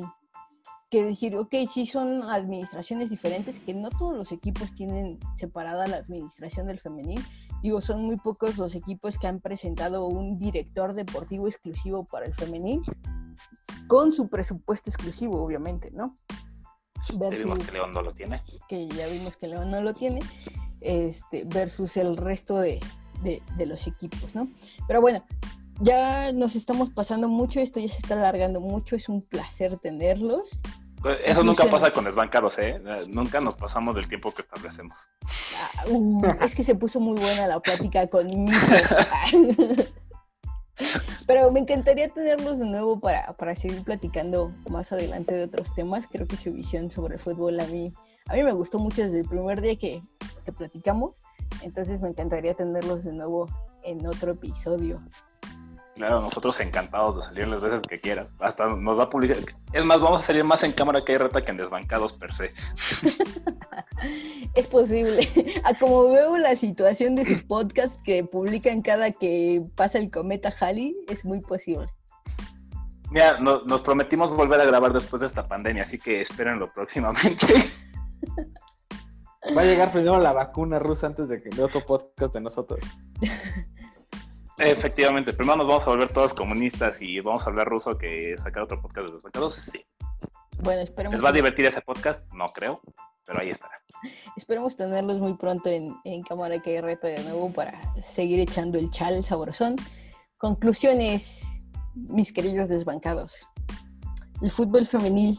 B: que decir, ok, sí son administraciones diferentes, que no todos los equipos tienen separada la administración del femenil. Digo, son muy pocos los equipos que han presentado un director deportivo exclusivo para el femenil, con su presupuesto exclusivo, obviamente, ¿no?
C: Ya vimos que León no lo tiene.
B: Que ya vimos que León no lo tiene, este, versus el resto de, de, de los equipos, ¿no? Pero bueno, ya nos estamos pasando mucho, esto ya se está alargando mucho, es un placer tenerlos.
C: Pues, Eso nunca pasa con desbancados, ¿eh? Nunca nos pasamos del tiempo que establecemos.
B: Ah, uh, es que se puso muy buena la plática conmigo. [laughs] Pero me encantaría tenerlos de nuevo para, para, seguir platicando más adelante de otros temas. Creo que su visión sobre el fútbol a mí, a mí me gustó mucho desde el primer día que, que platicamos. Entonces me encantaría tenerlos de nuevo en otro episodio.
C: Claro, nosotros encantados de salir las veces que quieran. Hasta nos da publicidad. Es más, vamos a salir más en cámara que hay reta que en desbancados per se. [laughs]
B: es posible. [laughs] A como veo la situación de su podcast que publican cada que pasa el cometa Halley, es muy posible.
C: Mira, no, nos prometimos volver a grabar después de esta pandemia, así que espérenlo próximamente. [laughs]
E: Va a llegar primero la vacuna rusa antes de que de otro podcast de nosotros.
C: Efectivamente, primero nos vamos a volver todos comunistas y vamos a hablar ruso que sacar otro podcast de los mercados. Sí.
B: Bueno, esperemos.
C: ¿Les va a divertir ese podcast? No creo, pero ahí estará.
B: Esperemos tenerlos muy pronto en, en Cámara que Reta de nuevo para seguir echando el chal sabrosón. Conclusiones, mis queridos desbancados. El fútbol femenil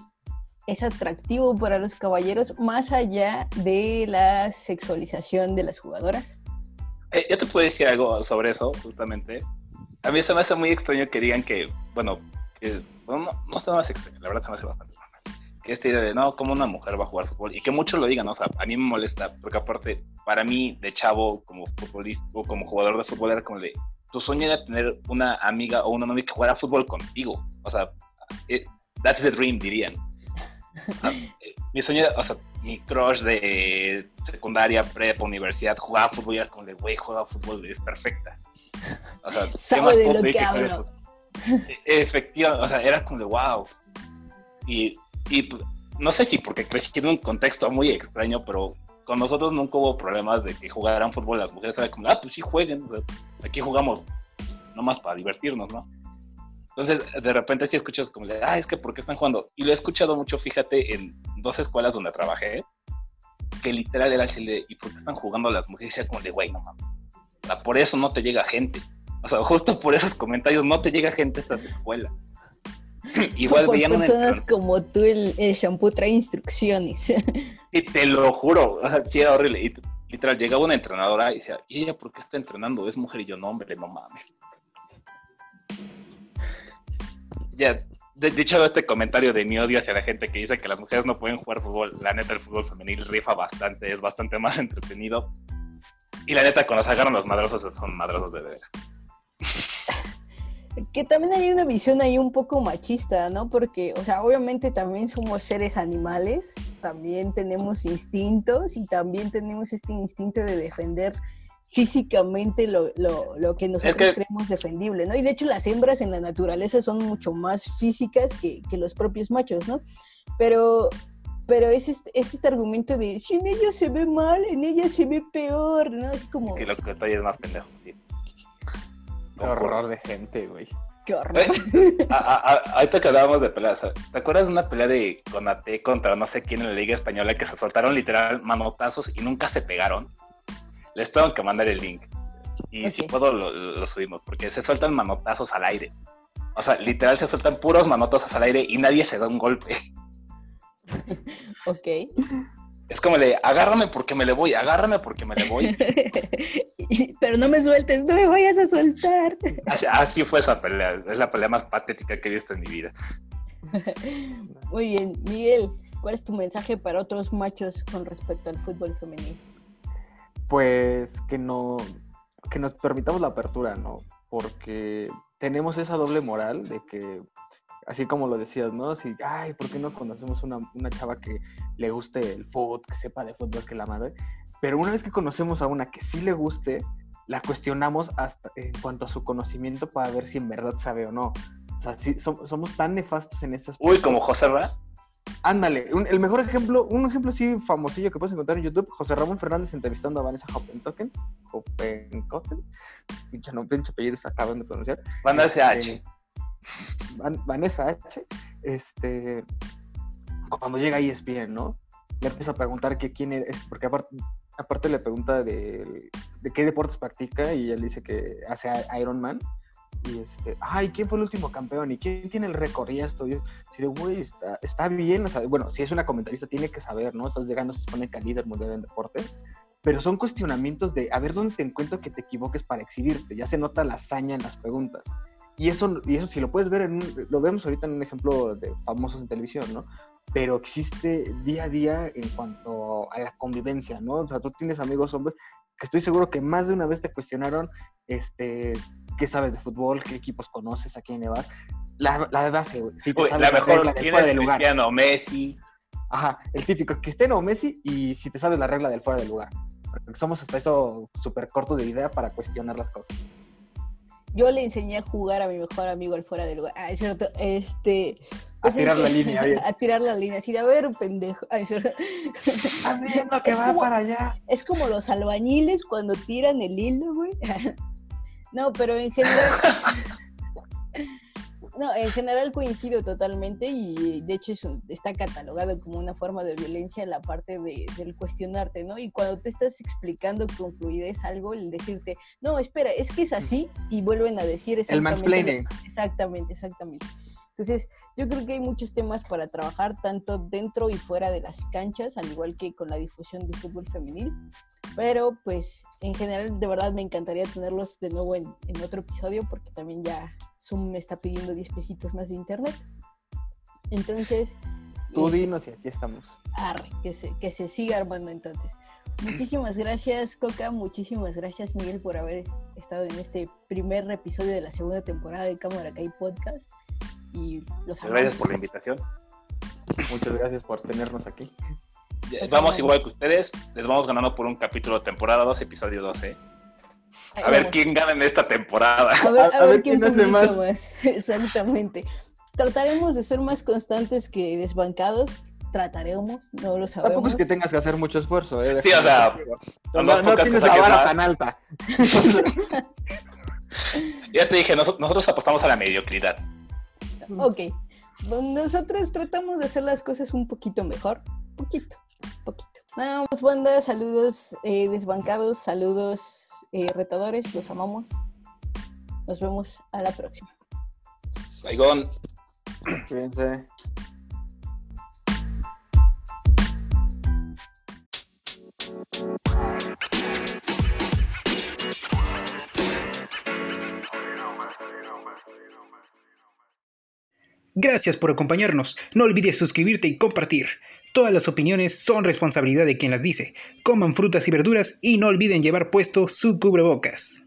B: es atractivo para los caballeros más allá de la sexualización de las jugadoras.
C: Eh, yo te puedo decir algo sobre eso, justamente. A mí se me hace muy extraño que digan que, bueno, que, bueno no, no se me hace extraño, la verdad se me hace bastante. Que esta idea de, no, como una mujer va a jugar fútbol, y que muchos lo digan, o sea, a mí me molesta, porque aparte, para mí, de chavo, como futbolista, o como jugador de fútbol, era como de, tu sueño era tener una amiga o una novia que jugara fútbol contigo. O sea, it, that's the dream, dirían. O sea, mi sueño, o sea, mi crush de secundaria, prepa, universidad, jugaba fútbol y era como de, güey, juega fútbol, es perfecta.
B: O sea, Sabe de lo que, hablo.
C: Efectivamente, o sea, era como de, wow. Y, y no sé si porque crecí en un contexto muy extraño, pero con nosotros nunca hubo problemas de que jugaran fútbol las mujeres. Era como, ah, pues sí jueguen, o sea, aquí jugamos nomás para divertirnos, ¿no? Entonces, de repente sí escuchas como de, ah, es que ¿por qué están jugando? Y lo he escuchado mucho, fíjate, en dos escuelas donde trabajé, que literal era el de, ¿y por qué están jugando las mujeres? Y era como de, güey, no mames. O sea, por eso no te llega gente. O sea, justo por esos comentarios no te llega gente a estas escuelas. [clears throat]
B: Igual por personas como tú, el, el, shampoo trae instrucciones. [laughs]
C: y te lo juro, o sea, sí era horrible. Y literal, llegaba una entrenadora y decía, ¿y ella por qué está entrenando? Es mujer y yo, no, hombre, no mames ya, de, dicho este comentario de mi odio hacia la gente que dice que las mujeres no pueden jugar fútbol, la neta el fútbol femenil rifa bastante, es bastante más [laughs] entretenido. Y la neta, cuando se agarran los madrazos, son madrazos de veras. [laughs]
B: Que también hay una visión ahí un poco machista, ¿no? Porque, o sea, obviamente también somos seres animales, también tenemos instintos y también tenemos este instinto de defender físicamente lo, lo, lo que nosotros es que... creemos defendible, ¿no? Y de hecho las hembras en la naturaleza son mucho más físicas que, que los propios machos, ¿no? Pero, pero es este, es este argumento de, si en ella se ve mal, en ella se ve peor, ¿no? Es como...
C: Que lo que estoy es más pendejo, sí.
E: Qué horror de gente, güey.
B: Qué horror.
C: Ahorita que hablábamos de peleas, ¿te acuerdas de una pelea de Conate contra no sé quién en la Liga Española que se soltaron literal manotazos y nunca se pegaron? Les tengo que mandar el link. Y okay. si puedo, lo, lo, subimos, porque se sueltan manotazos al aire. O sea, literal se sueltan puros manotazos al aire y nadie se da un golpe. [laughs]
B: ok.
C: Es como de, agárrame porque me le voy, agárrame porque me le voy. [laughs]
B: Pero no me sueltes, no me vayas a soltar.
C: Así, así, fue esa pelea, es la pelea más patética que he visto en mi vida. [laughs]
B: Muy bien, Miguel, ¿cuál es tu mensaje para otros machos con respecto al fútbol femenino?
E: Pues que no que nos permitamos la apertura, ¿no? Porque tenemos esa doble moral de que, así como lo decías, ¿no? Así, ay, ¿por qué no conocemos una, una chava que le guste el fútbol, que sepa de fútbol, que la madre? Pero una vez que conocemos a una que sí le guste, la cuestionamos hasta en cuanto a su conocimiento para ver si en verdad sabe o no. O sea, sí, so, somos tan nefastos en esas
C: Uy, como José Ra.
D: Ándale, un- el mejor ejemplo, un ejemplo así famosillo que puedes encontrar en YouTube, José Ramón Fernández entrevistando a Vanessa Hoppentoken, Hoppenkotten, pinche no, pinche apellido se acaban de pronunciar.
C: Banda
D: Este,
C: SH.
D: Van- Vanessa H, este, cuando llega a E ESPN, ¿no? Le empieza a preguntar que quién es, porque aparte, aparte le pregunta de, de qué deportes practica y él dice que hace Iron Man. Y este, ay, ¿quién fue el último campeón? ¿Y quién tiene el récord? Y esto, yo, de, güey, está, está bien, o sea, bueno, si es una comentarista tiene que saber, ¿no? Estás llegando, se supone que al líder mundial en deporte, pero son cuestionamientos de, a ver, ¿dónde te encuentro que te equivoques para exhibirte? Ya se nota la hazaña en las preguntas. Y eso, y eso si lo puedes ver, lo vemos ahorita en un ejemplo de famosos en televisión, ¿no? Pero existe día a día en cuanto a la convivencia, ¿no? O sea, tú tienes amigos hombres que estoy seguro que más de una vez te cuestionaron, este, qué sabes de fútbol, qué equipos conoces, a quién le vas. La, la base, güey. Si
C: Uy, la mejor, ¿quién
D: fuera de lugar.
C: Cristiano? Messi.
D: Ajá, el típico, Cristiano o Messi, y si te sabes la regla del fuera de lugar. Porque somos hasta eso súper cortos de idea para cuestionar las cosas.
B: Yo le enseñé a jugar a mi mejor amigo al fuera del lugar. Ah, es cierto. Este.
D: A tirar la línea, bien. [laughs]
B: A tirar la línea. Así de, a ver, pendejo. Ah, [laughs] es cierto.
D: Haciendo que va para allá.
B: Es como los albañiles cuando tiran el hilo, güey. [laughs] No, pero en general. No, en general coincido totalmente y de hecho eso está catalogado como una forma de violencia la parte de, del cuestionarte, ¿no? Y cuando te estás explicando con fluidez algo, el decirte, no, espera, es que es así y vuelven a decir
D: El
B: exactamente. lo-
D: mansplaining.
B: Exactamente, exactamente. Entonces, yo creo que hay muchos temas para trabajar tanto dentro y fuera de las canchas, al igual que con la difusión del fútbol femenil. Pero, pues, en general, de verdad me encantaría tenerlos de nuevo en, en otro episodio, porque también ya Zoom me está pidiendo 10 pesitos más de internet. Entonces,
D: Tú
B: eh,
D: dinos y aquí estamos.
B: arre, que se, que se siga armando entonces. Muchísimas gracias, Coca. Muchísimas gracias, Miguel, por haber estado en este primer episodio de la segunda temporada de Cámara Kai Podcast. Y los
C: Gracias
B: amamos.
C: por la invitación.
D: Muchas gracias por tenernos aquí.
B: Los
C: Vamos
B: amamos.
C: igual que ustedes. Les vamos ganando por un capítulo de temporada 2, episodio 12.
B: Ahí
C: A ver
B: vamos.
C: quién gana en esta temporada.
B: A ver, a ver quién,
D: hace
B: publica
D: más.
B: más. [laughs] Exactamente. Trataremos de ser más constantes que desbancados. Trataremos, no lo sabemos.
D: Tampoco es que tengas que hacer mucho esfuerzo, ¿eh?
C: Sí, o sea,
D: no, no
C: podcasts
D: tienes
C: que
D: la vara
C: más.
D: tan alta. [laughs]
C: Ya te dije, noso- nosotros apostamos a la mediocridad.
B: Ok. Nosotros tratamos de hacer las cosas un poquito mejor. Poquito, poquito. Nada más, banda. Saludos eh, desbancados, saludos eh, retadores. Los amamos. Nos vemos a la próxima.
C: Saigón.
D: Fíjense.
A: Gracias por acompañarnos. No olvides suscribirte y compartir. Todas las opiniones son responsabilidad de quien las dice. Coman frutas y verduras y no olviden llevar puesto su cubrebocas.